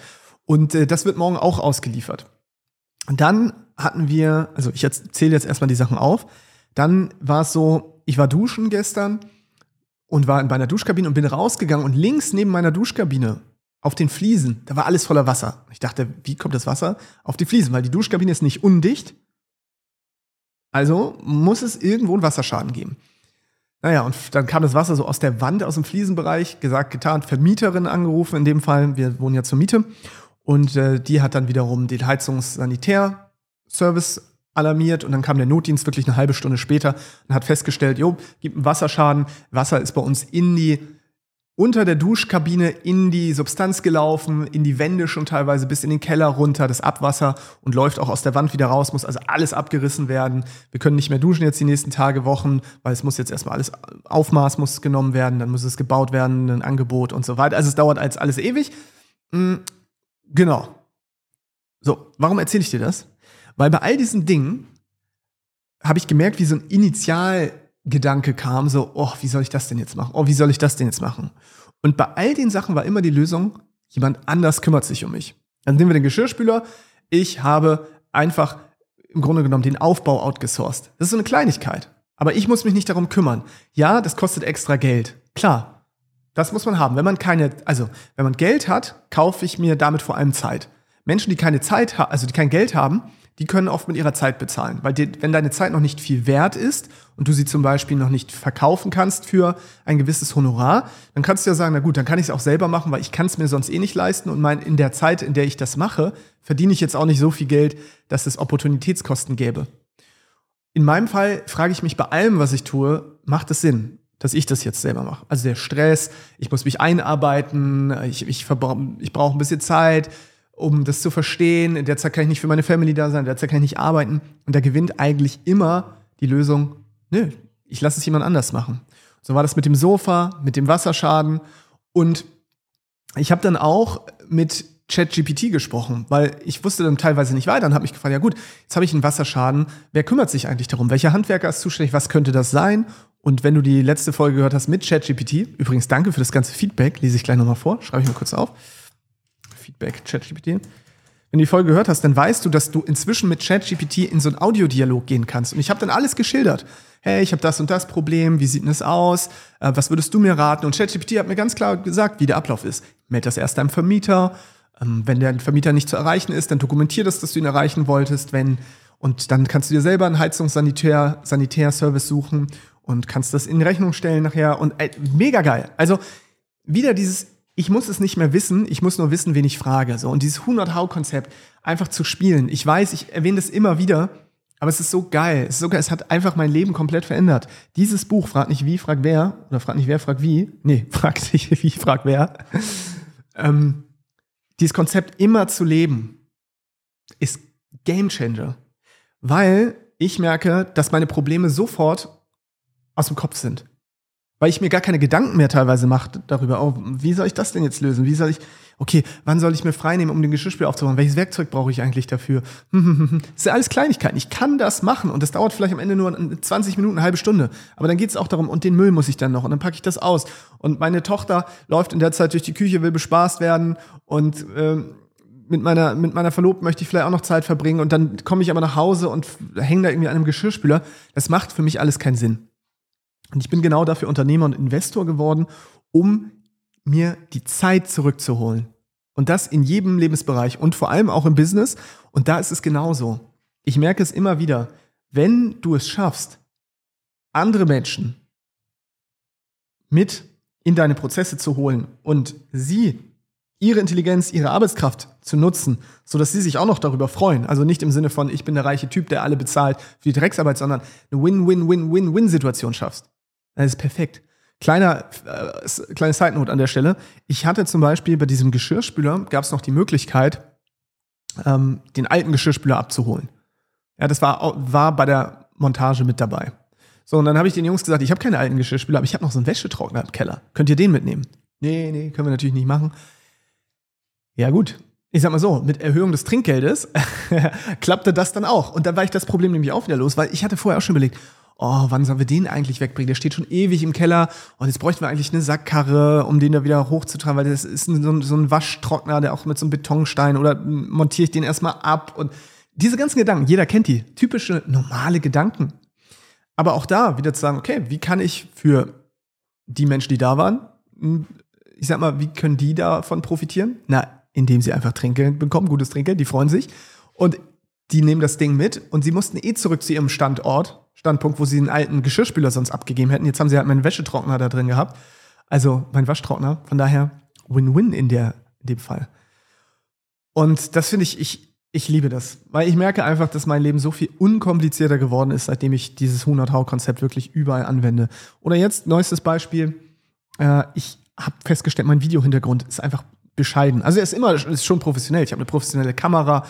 Und äh, das wird morgen auch ausgeliefert. Und dann hatten wir, also ich zähle jetzt erstmal die Sachen auf. Dann war es so, ich war duschen gestern und war in meiner Duschkabine und bin rausgegangen und links neben meiner Duschkabine auf den Fliesen, da war alles voller Wasser. Ich dachte, wie kommt das Wasser auf die Fliesen? Weil die Duschkabine ist nicht undicht. Also muss es irgendwo einen Wasserschaden geben. Naja, und dann kam das Wasser so aus der Wand, aus dem Fliesenbereich, gesagt, getan, Vermieterin angerufen, in dem Fall, wir wohnen ja zur Miete. Und äh, die hat dann wiederum den Heizungssanitärservice alarmiert und dann kam der Notdienst wirklich eine halbe Stunde später und hat festgestellt, jo, gibt einen Wasserschaden. Wasser ist bei uns in die unter der Duschkabine in die Substanz gelaufen, in die Wände schon teilweise bis in den Keller runter, das Abwasser und läuft auch aus der Wand wieder raus, muss also alles abgerissen werden. Wir können nicht mehr duschen jetzt die nächsten Tage, Wochen, weil es muss jetzt erstmal alles Aufmaß muss genommen werden, dann muss es gebaut werden, ein Angebot und so weiter. Also es dauert als alles ewig. Mhm, genau. So, warum erzähle ich dir das? Weil bei all diesen Dingen habe ich gemerkt, wie so ein Initial Gedanke kam, so, oh, wie soll ich das denn jetzt machen? Oh, wie soll ich das denn jetzt machen? Und bei all den Sachen war immer die Lösung, jemand anders kümmert sich um mich. Dann nehmen wir den Geschirrspüler. Ich habe einfach im Grunde genommen den Aufbau outgesourced. Das ist so eine Kleinigkeit. Aber ich muss mich nicht darum kümmern. Ja, das kostet extra Geld. Klar. Das muss man haben. Wenn man keine, also, wenn man Geld hat, kaufe ich mir damit vor allem Zeit. Menschen, die keine Zeit haben, also die kein Geld haben, die können oft mit ihrer Zeit bezahlen. Weil die, wenn deine Zeit noch nicht viel wert ist und du sie zum Beispiel noch nicht verkaufen kannst für ein gewisses Honorar, dann kannst du ja sagen, na gut, dann kann ich es auch selber machen, weil ich kann es mir sonst eh nicht leisten und mein, in der Zeit, in der ich das mache, verdiene ich jetzt auch nicht so viel Geld, dass es Opportunitätskosten gäbe. In meinem Fall frage ich mich bei allem, was ich tue, macht es Sinn? dass ich das jetzt selber mache. Also der Stress, ich muss mich einarbeiten, ich, ich, ich brauche ein bisschen Zeit, um das zu verstehen. In der Zeit kann ich nicht für meine Family da sein, in der Zeit kann ich nicht arbeiten. Und da gewinnt eigentlich immer die Lösung, nö, ich lasse es jemand anders machen. So war das mit dem Sofa, mit dem Wasserschaden. Und ich habe dann auch mit ChatGPT gesprochen, weil ich wusste dann teilweise nicht weiter und habe mich gefragt, ja gut, jetzt habe ich einen Wasserschaden, wer kümmert sich eigentlich darum? Welcher Handwerker ist zuständig? Was könnte das sein? Und wenn du die letzte Folge gehört hast mit ChatGPT, übrigens danke für das ganze Feedback, lese ich gleich nochmal vor, schreibe ich mal kurz auf. Feedback, ChatGPT. Wenn du die Folge gehört hast, dann weißt du, dass du inzwischen mit ChatGPT in so einen Audiodialog gehen kannst. Und ich habe dann alles geschildert. Hey, ich habe das und das Problem, wie sieht denn das aus? Äh, was würdest du mir raten? Und ChatGPT hat mir ganz klar gesagt, wie der Ablauf ist. Meld das erst deinem Vermieter. Ähm, wenn der Vermieter nicht zu erreichen ist, dann dokumentier das, dass du ihn erreichen wolltest. Wenn, und dann kannst du dir selber einen Heizungssanitär-Service suchen und kannst das in Rechnung stellen nachher. Und äh, mega geil. Also wieder dieses ich muss es nicht mehr wissen, ich muss nur wissen, wen ich frage. So. Und dieses 100 How-Konzept einfach zu spielen. Ich weiß, ich erwähne das immer wieder, aber es ist so geil. Es ist so geil. Es hat einfach mein Leben komplett verändert. Dieses Buch, fragt nicht wie, fragt wer, oder fragt nicht wer, fragt wie. Nee, fragt nicht wie, fragt wer. ähm, dieses Konzept immer zu leben ist Game Changer. Weil ich merke, dass meine Probleme sofort aus dem Kopf sind weil ich mir gar keine Gedanken mehr teilweise mache darüber, oh, wie soll ich das denn jetzt lösen? Wie soll ich, okay, wann soll ich mir freinehmen, um den Geschirrspüler aufzubauen? Welches Werkzeug brauche ich eigentlich dafür? das ist ja alles Kleinigkeiten. Ich kann das machen und das dauert vielleicht am Ende nur 20 Minuten, eine halbe Stunde. Aber dann geht es auch darum, und den Müll muss ich dann noch und dann packe ich das aus. Und meine Tochter läuft in der Zeit durch die Küche, will bespaßt werden und ähm, mit meiner, mit meiner Verlobten möchte ich vielleicht auch noch Zeit verbringen und dann komme ich aber nach Hause und hänge da irgendwie an einem Geschirrspüler. Das macht für mich alles keinen Sinn. Und ich bin genau dafür Unternehmer und Investor geworden, um mir die Zeit zurückzuholen. Und das in jedem Lebensbereich und vor allem auch im Business. Und da ist es genauso. Ich merke es immer wieder, wenn du es schaffst, andere Menschen mit in deine Prozesse zu holen und sie ihre Intelligenz, ihre Arbeitskraft zu nutzen, sodass sie sich auch noch darüber freuen. Also nicht im Sinne von, ich bin der reiche Typ, der alle bezahlt für die Drecksarbeit, sondern eine Win-Win-Win-Win-Win-Situation schaffst. Das ist perfekt. Kleiner, äh, kleine Side Note an der Stelle. Ich hatte zum Beispiel bei diesem Geschirrspüler, gab es noch die Möglichkeit, ähm, den alten Geschirrspüler abzuholen. Ja, das war, war bei der Montage mit dabei. So, und dann habe ich den Jungs gesagt, ich habe keine alten Geschirrspüler, aber ich habe noch so einen Wäschetrockner im Keller. Könnt ihr den mitnehmen? Nee, nee, können wir natürlich nicht machen. Ja, gut. Ich sag mal so, mit Erhöhung des Trinkgeldes klappte das dann auch. Und dann war ich das Problem nämlich auch wieder los, weil ich hatte vorher auch schon überlegt, oh, wann sollen wir den eigentlich wegbringen? Der steht schon ewig im Keller und jetzt bräuchten wir eigentlich eine Sackkarre, um den da wieder hochzutragen, weil das ist so ein, so ein Waschtrockner, der auch mit so einem Betonstein oder montiere ich den erstmal ab und diese ganzen Gedanken, jeder kennt die, typische normale Gedanken. Aber auch da wieder zu sagen, okay, wie kann ich für die Menschen, die da waren, ich sag mal, wie können die davon profitieren? Na, indem sie einfach Trinkgeld bekommen, gutes Trinkgeld, die freuen sich. Und die nehmen das Ding mit und sie mussten eh zurück zu ihrem Standort, Standpunkt, wo sie den alten Geschirrspüler sonst abgegeben hätten. Jetzt haben sie halt meinen Wäschetrockner da drin gehabt. Also mein Waschtrockner. Von daher Win-Win in, in dem Fall. Und das finde ich, ich, ich liebe das. Weil ich merke einfach, dass mein Leben so viel unkomplizierter geworden ist, seitdem ich dieses 100-Hau-Konzept wirklich überall anwende. Oder jetzt, neuestes Beispiel. Äh, ich habe festgestellt, mein Videohintergrund ist einfach bescheiden. Also er ist immer ist schon professionell. Ich habe eine professionelle Kamera,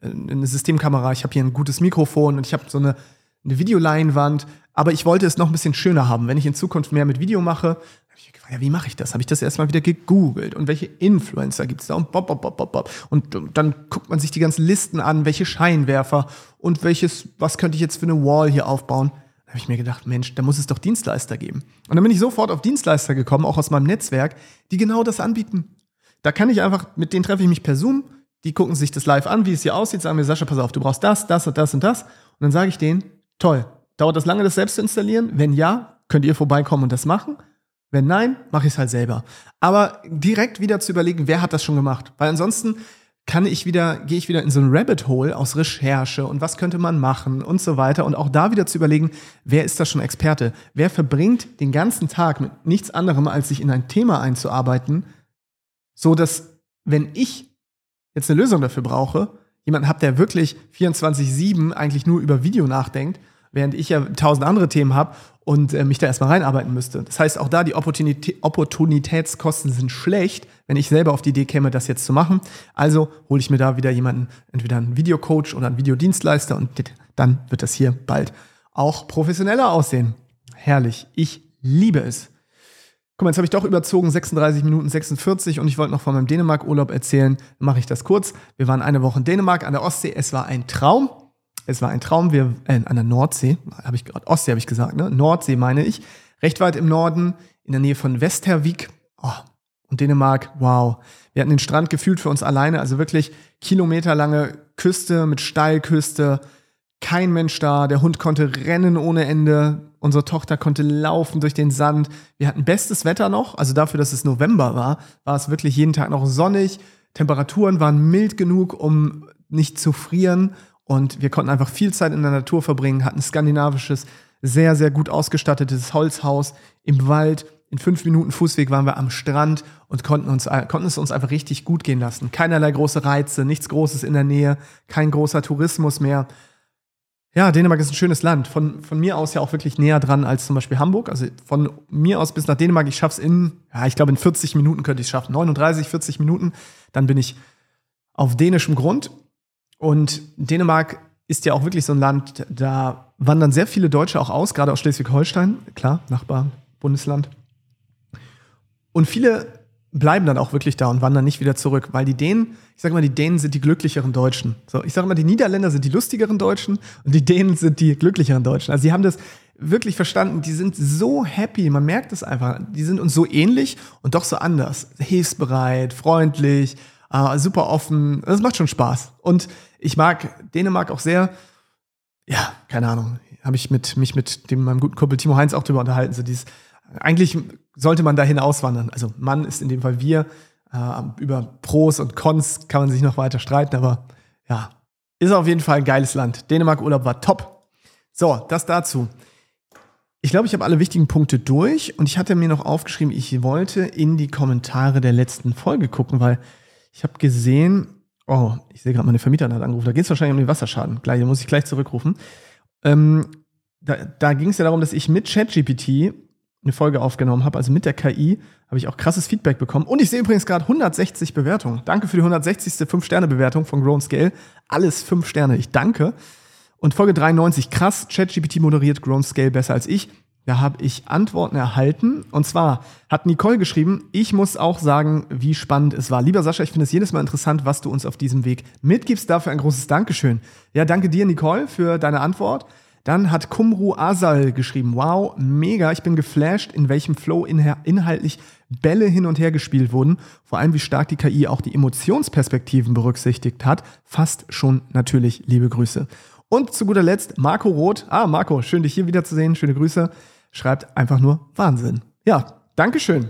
äh, eine Systemkamera, ich habe hier ein gutes Mikrofon und ich habe so eine, eine Videoleinwand. Aber ich wollte es noch ein bisschen schöner haben. Wenn ich in Zukunft mehr mit Video mache, habe ich gefragt, ja, wie mache ich das? Habe ich das erstmal wieder gegoogelt und welche Influencer gibt es da und bob, bob, bob, bob. Und dann guckt man sich die ganzen Listen an, welche Scheinwerfer und welches, was könnte ich jetzt für eine Wall hier aufbauen habe ich mir gedacht, Mensch, da muss es doch Dienstleister geben. Und dann bin ich sofort auf Dienstleister gekommen, auch aus meinem Netzwerk, die genau das anbieten. Da kann ich einfach, mit denen treffe ich mich per Zoom, die gucken sich das live an, wie es hier aussieht, sagen mir, Sascha, pass auf, du brauchst das, das und das und das. Und dann sage ich denen, toll, dauert das lange, das selbst zu installieren? Wenn ja, könnt ihr vorbeikommen und das machen. Wenn nein, mache ich es halt selber. Aber direkt wieder zu überlegen, wer hat das schon gemacht? Weil ansonsten kann ich wieder, gehe ich wieder in so ein Rabbit Hole aus Recherche und was könnte man machen und so weiter. Und auch da wieder zu überlegen, wer ist da schon Experte? Wer verbringt den ganzen Tag mit nichts anderem, als sich in ein Thema einzuarbeiten, so dass, wenn ich jetzt eine Lösung dafür brauche, jemanden habe, der wirklich 24-7 eigentlich nur über Video nachdenkt, während ich ja tausend andere Themen habe und äh, mich da erstmal reinarbeiten müsste. Das heißt, auch da die Opportunitä Opportunitätskosten sind schlecht, wenn ich selber auf die Idee käme, das jetzt zu machen. Also hole ich mir da wieder jemanden, entweder einen Videocoach oder einen Videodienstleister und dann wird das hier bald auch professioneller aussehen. Herrlich. Ich liebe es. Guck mal, jetzt habe ich doch überzogen, 36 Minuten 46 und ich wollte noch von meinem Dänemark-Urlaub erzählen. Mache ich das kurz. Wir waren eine Woche in Dänemark an der Ostsee. Es war ein Traum. Es war ein Traum. Wir äh, an der Nordsee, habe ich gerade Ostsee habe ich gesagt, ne? Nordsee meine ich, recht weit im Norden, in der Nähe von Westervik. Oh, und Dänemark, wow. Wir hatten den Strand gefühlt für uns alleine, also wirklich kilometerlange Küste mit Steilküste, kein Mensch da, der Hund konnte rennen ohne Ende, unsere Tochter konnte laufen durch den Sand. Wir hatten bestes Wetter noch, also dafür, dass es November war, war es wirklich jeden Tag noch sonnig. Temperaturen waren mild genug, um nicht zu frieren und wir konnten einfach viel Zeit in der Natur verbringen, hatten skandinavisches, sehr, sehr gut ausgestattetes Holzhaus im Wald. In fünf Minuten Fußweg waren wir am Strand und konnten, uns, konnten es uns einfach richtig gut gehen lassen. Keinerlei große Reize, nichts Großes in der Nähe, kein großer Tourismus mehr. Ja, Dänemark ist ein schönes Land. Von, von mir aus ja auch wirklich näher dran als zum Beispiel Hamburg. Also von mir aus bis nach Dänemark, ich schaff's in, ja, ich glaube in 40 Minuten könnte ich es schaffen. 39, 40 Minuten. Dann bin ich auf dänischem Grund. Und Dänemark ist ja auch wirklich so ein Land, da wandern sehr viele Deutsche auch aus, gerade aus Schleswig-Holstein, klar, Nachbar, Bundesland. Und viele bleiben dann auch wirklich da und wandern nicht wieder zurück, weil die Dänen, ich sage mal, die Dänen sind die glücklicheren Deutschen. So, ich sage mal, die Niederländer sind die lustigeren Deutschen und die Dänen sind die glücklicheren Deutschen. Also sie haben das wirklich verstanden, die sind so happy, man merkt es einfach, die sind uns so ähnlich und doch so anders, hilfsbereit, freundlich, äh, super offen, das macht schon Spaß. Und ich mag Dänemark auch sehr. Ja, keine Ahnung. Habe ich mit, mich mit dem, meinem guten Kumpel Timo Heinz auch drüber unterhalten. So dieses, eigentlich sollte man dahin auswandern. Also Mann ist in dem Fall wir. Äh, über Pros und Cons kann man sich noch weiter streiten, aber ja, ist auf jeden Fall ein geiles Land. Dänemark-Urlaub war top. So, das dazu. Ich glaube, ich habe alle wichtigen Punkte durch und ich hatte mir noch aufgeschrieben, ich wollte in die Kommentare der letzten Folge gucken, weil ich habe gesehen, Oh, ich sehe gerade, meine Vermieterin hat angerufen. Da geht es wahrscheinlich um den Wasserschaden. Gleich, da muss ich gleich zurückrufen. Ähm, da da ging es ja darum, dass ich mit ChatGPT eine Folge aufgenommen habe, also mit der KI, habe ich auch krasses Feedback bekommen. Und ich sehe übrigens gerade 160 Bewertungen. Danke für die 160. 5-Sterne-Bewertung von Grown Scale. Alles 5 Sterne. Ich danke. Und Folge 93, krass, ChatGPT moderiert Grown Scale besser als ich. Da habe ich Antworten erhalten. Und zwar hat Nicole geschrieben, ich muss auch sagen, wie spannend es war. Lieber Sascha, ich finde es jedes Mal interessant, was du uns auf diesem Weg mitgibst. Dafür ein großes Dankeschön. Ja, danke dir, Nicole, für deine Antwort. Dann hat Kumru Asal geschrieben, wow, mega, ich bin geflasht, in welchem Flow inhaltlich Bälle hin und her gespielt wurden. Vor allem, wie stark die KI auch die Emotionsperspektiven berücksichtigt hat. Fast schon natürlich, liebe Grüße. Und zu guter Letzt Marco Roth. Ah, Marco, schön dich hier wiederzusehen. Schöne Grüße. Schreibt einfach nur Wahnsinn. Ja, Dankeschön.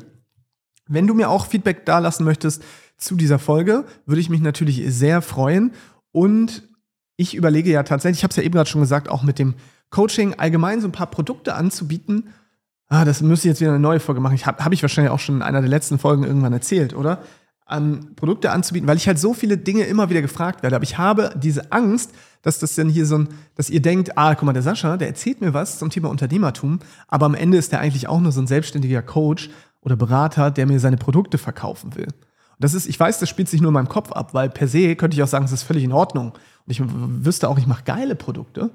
Wenn du mir auch Feedback dalassen möchtest zu dieser Folge, würde ich mich natürlich sehr freuen. Und ich überlege ja tatsächlich, ich habe es ja eben gerade schon gesagt, auch mit dem Coaching allgemein so ein paar Produkte anzubieten. Ah, das müsste ich jetzt wieder eine neue Folge machen. Ich habe hab ich wahrscheinlich auch schon in einer der letzten Folgen irgendwann erzählt, oder? An Produkte anzubieten, weil ich halt so viele Dinge immer wieder gefragt werde. Aber ich habe diese Angst, dass das dann hier so ein, dass ihr denkt, ah, guck mal, der Sascha, der erzählt mir was zum Thema Unternehmertum, aber am Ende ist der eigentlich auch nur so ein selbstständiger Coach oder Berater, der mir seine Produkte verkaufen will. Und das ist, ich weiß, das spielt sich nur in meinem Kopf ab, weil per se könnte ich auch sagen, es ist völlig in Ordnung. Und ich wüsste auch, ich mache geile Produkte.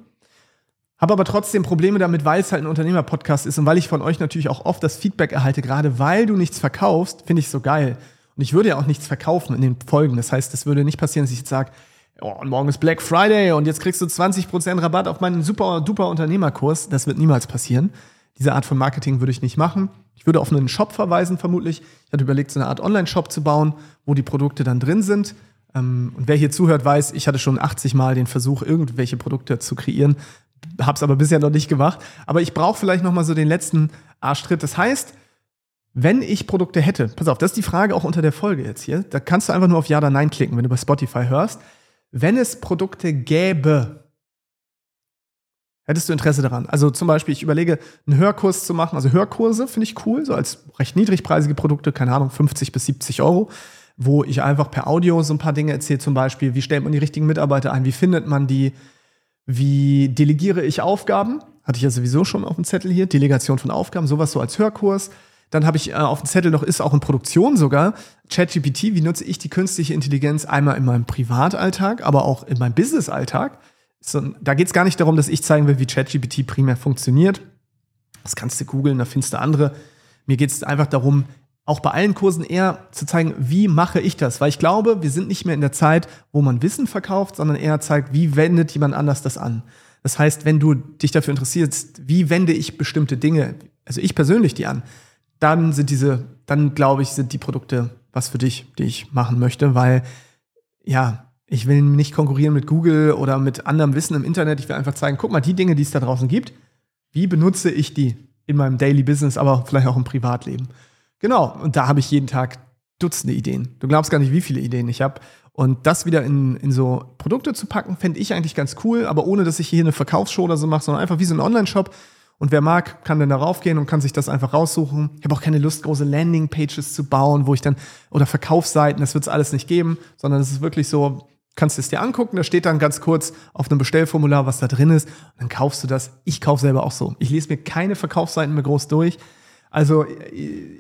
Habe aber trotzdem Probleme damit, weil es halt ein Unternehmer-Podcast ist und weil ich von euch natürlich auch oft das Feedback erhalte, gerade weil du nichts verkaufst, finde ich so geil. Und ich würde ja auch nichts verkaufen in den Folgen. Das heißt, es würde nicht passieren, dass ich jetzt sage, oh, morgen ist Black Friday und jetzt kriegst du 20% Rabatt auf meinen super duper Unternehmerkurs. Das wird niemals passieren. Diese Art von Marketing würde ich nicht machen. Ich würde auf einen Shop verweisen, vermutlich. Ich hatte überlegt, so eine Art Online-Shop zu bauen, wo die Produkte dann drin sind. Ähm, und wer hier zuhört, weiß, ich hatte schon 80 Mal den Versuch, irgendwelche Produkte zu kreieren, habe es aber bisher noch nicht gemacht. Aber ich brauche vielleicht noch mal so den letzten Arschtritt. Das heißt, wenn ich Produkte hätte, pass auf, das ist die Frage auch unter der Folge jetzt hier. Da kannst du einfach nur auf Ja oder Nein klicken, wenn du bei Spotify hörst. Wenn es Produkte gäbe, hättest du Interesse daran? Also zum Beispiel, ich überlege, einen Hörkurs zu machen. Also Hörkurse finde ich cool, so als recht niedrigpreisige Produkte, keine Ahnung, 50 bis 70 Euro wo ich einfach per Audio so ein paar Dinge erzähle, zum Beispiel, wie stellt man die richtigen Mitarbeiter ein, wie findet man die, wie delegiere ich Aufgaben, hatte ich ja sowieso schon auf dem Zettel hier, Delegation von Aufgaben, sowas so als Hörkurs. Dann habe ich äh, auf dem Zettel noch, ist auch in Produktion sogar, ChatGPT, wie nutze ich die künstliche Intelligenz einmal in meinem Privatalltag, aber auch in meinem Businessalltag. So, da geht es gar nicht darum, dass ich zeigen will, wie ChatGPT primär funktioniert. Das kannst du googeln, da findest du andere. Mir geht es einfach darum, auch bei allen Kursen eher zu zeigen, wie mache ich das? Weil ich glaube, wir sind nicht mehr in der Zeit, wo man Wissen verkauft, sondern eher zeigt, wie wendet jemand anders das an. Das heißt, wenn du dich dafür interessierst, wie wende ich bestimmte Dinge, also ich persönlich die an, dann sind diese, dann glaube ich, sind die Produkte was für dich, die ich machen möchte, weil ja, ich will nicht konkurrieren mit Google oder mit anderem Wissen im Internet. Ich will einfach zeigen, guck mal, die Dinge, die es da draußen gibt, wie benutze ich die in meinem Daily Business, aber vielleicht auch im Privatleben. Genau, und da habe ich jeden Tag Dutzende Ideen. Du glaubst gar nicht, wie viele Ideen ich habe. Und das wieder in, in so Produkte zu packen, fände ich eigentlich ganz cool, aber ohne, dass ich hier eine Verkaufsshow oder so mache, sondern einfach wie so ein Online-Shop. Und wer mag, kann dann darauf gehen und kann sich das einfach raussuchen. Ich habe auch keine Lust, große Landing-Pages zu bauen, wo ich dann, oder Verkaufsseiten, das wird es alles nicht geben, sondern es ist wirklich so, kannst du es dir angucken, da steht dann ganz kurz auf einem Bestellformular, was da drin ist, und dann kaufst du das. Ich kaufe selber auch so. Ich lese mir keine Verkaufsseiten mehr groß durch. Also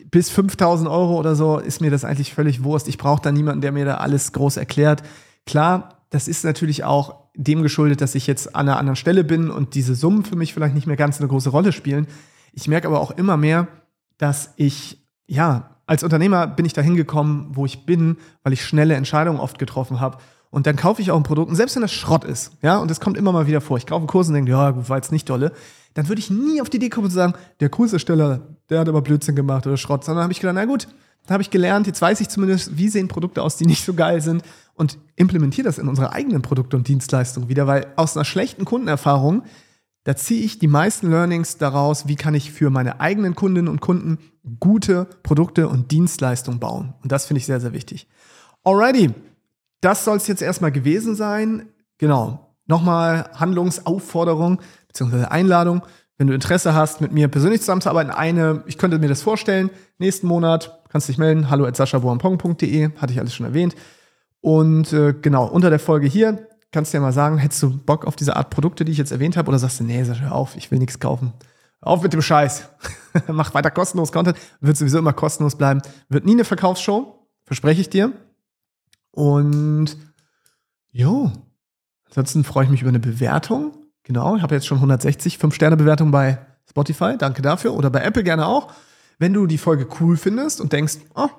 bis 5000 Euro oder so ist mir das eigentlich völlig Wurst. Ich brauche da niemanden, der mir da alles groß erklärt. Klar, das ist natürlich auch dem geschuldet, dass ich jetzt an einer anderen Stelle bin und diese Summen für mich vielleicht nicht mehr ganz eine große Rolle spielen. Ich merke aber auch immer mehr, dass ich, ja, als Unternehmer bin ich da hingekommen, wo ich bin, weil ich schnelle Entscheidungen oft getroffen habe. Und dann kaufe ich auch ein Produkt, und selbst wenn das Schrott ist, ja, und das kommt immer mal wieder vor. Ich kaufe einen Kurs und denke, ja, gut, war jetzt nicht dolle dann würde ich nie auf die Idee kommen und sagen, der Kursersteller, der hat aber Blödsinn gemacht oder Schrott, sondern habe ich gedacht, na gut, da habe ich gelernt, jetzt weiß ich zumindest, wie sehen Produkte aus, die nicht so geil sind und implementiere das in unsere eigenen Produkte und Dienstleistungen wieder, weil aus einer schlechten Kundenerfahrung, da ziehe ich die meisten Learnings daraus, wie kann ich für meine eigenen Kundinnen und Kunden gute Produkte und Dienstleistungen bauen. Und das finde ich sehr, sehr wichtig. Alrighty, das soll es jetzt erstmal gewesen sein. Genau. Nochmal Handlungsaufforderung beziehungsweise Einladung. Wenn du Interesse hast, mit mir persönlich zusammenzuarbeiten, eine, ich könnte mir das vorstellen, nächsten Monat kannst du dich melden, hallo at saschaboampong.de, hatte ich alles schon erwähnt. Und äh, genau, unter der Folge hier kannst du ja mal sagen, hättest du Bock auf diese Art Produkte, die ich jetzt erwähnt habe, oder sagst du, nee, Sascha, hör auf, ich will nichts kaufen. Auf mit dem Scheiß. Mach weiter kostenlos Content, wird sowieso immer kostenlos bleiben. Wird nie eine Verkaufsshow, verspreche ich dir. Und jo, ansonsten freue ich mich über eine Bewertung Genau, ich habe jetzt schon 160 5-Sterne-Bewertungen bei Spotify. Danke dafür. Oder bei Apple gerne auch. Wenn du die Folge cool findest und denkst, oh,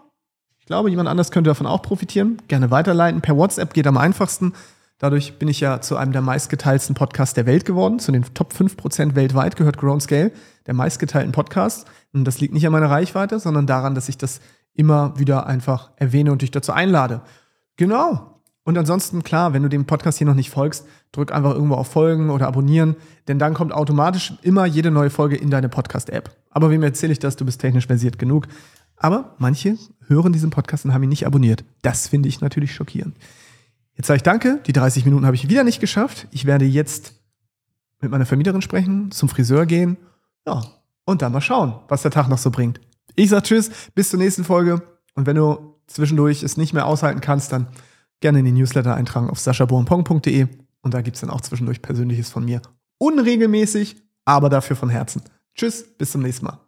ich glaube, jemand anders könnte davon auch profitieren, gerne weiterleiten. Per WhatsApp geht am einfachsten. Dadurch bin ich ja zu einem der meistgeteilten Podcasts der Welt geworden. Zu den Top 5% weltweit gehört Grown Scale, der meistgeteilten Podcast. Und das liegt nicht an meiner Reichweite, sondern daran, dass ich das immer wieder einfach erwähne und dich dazu einlade. Genau. Und ansonsten, klar, wenn du dem Podcast hier noch nicht folgst, drück einfach irgendwo auf Folgen oder Abonnieren, denn dann kommt automatisch immer jede neue Folge in deine Podcast-App. Aber wem erzähle ich das? Du bist technisch versiert genug. Aber manche hören diesen Podcast und haben ihn nicht abonniert. Das finde ich natürlich schockierend. Jetzt sage ich danke. Die 30 Minuten habe ich wieder nicht geschafft. Ich werde jetzt mit meiner Vermieterin sprechen, zum Friseur gehen. Ja, und dann mal schauen, was der Tag noch so bringt. Ich sage Tschüss, bis zur nächsten Folge. Und wenn du zwischendurch es nicht mehr aushalten kannst, dann gerne in die Newsletter eintragen auf saschabohmpong.de und da gibt es dann auch zwischendurch Persönliches von mir. Unregelmäßig, aber dafür von Herzen. Tschüss, bis zum nächsten Mal.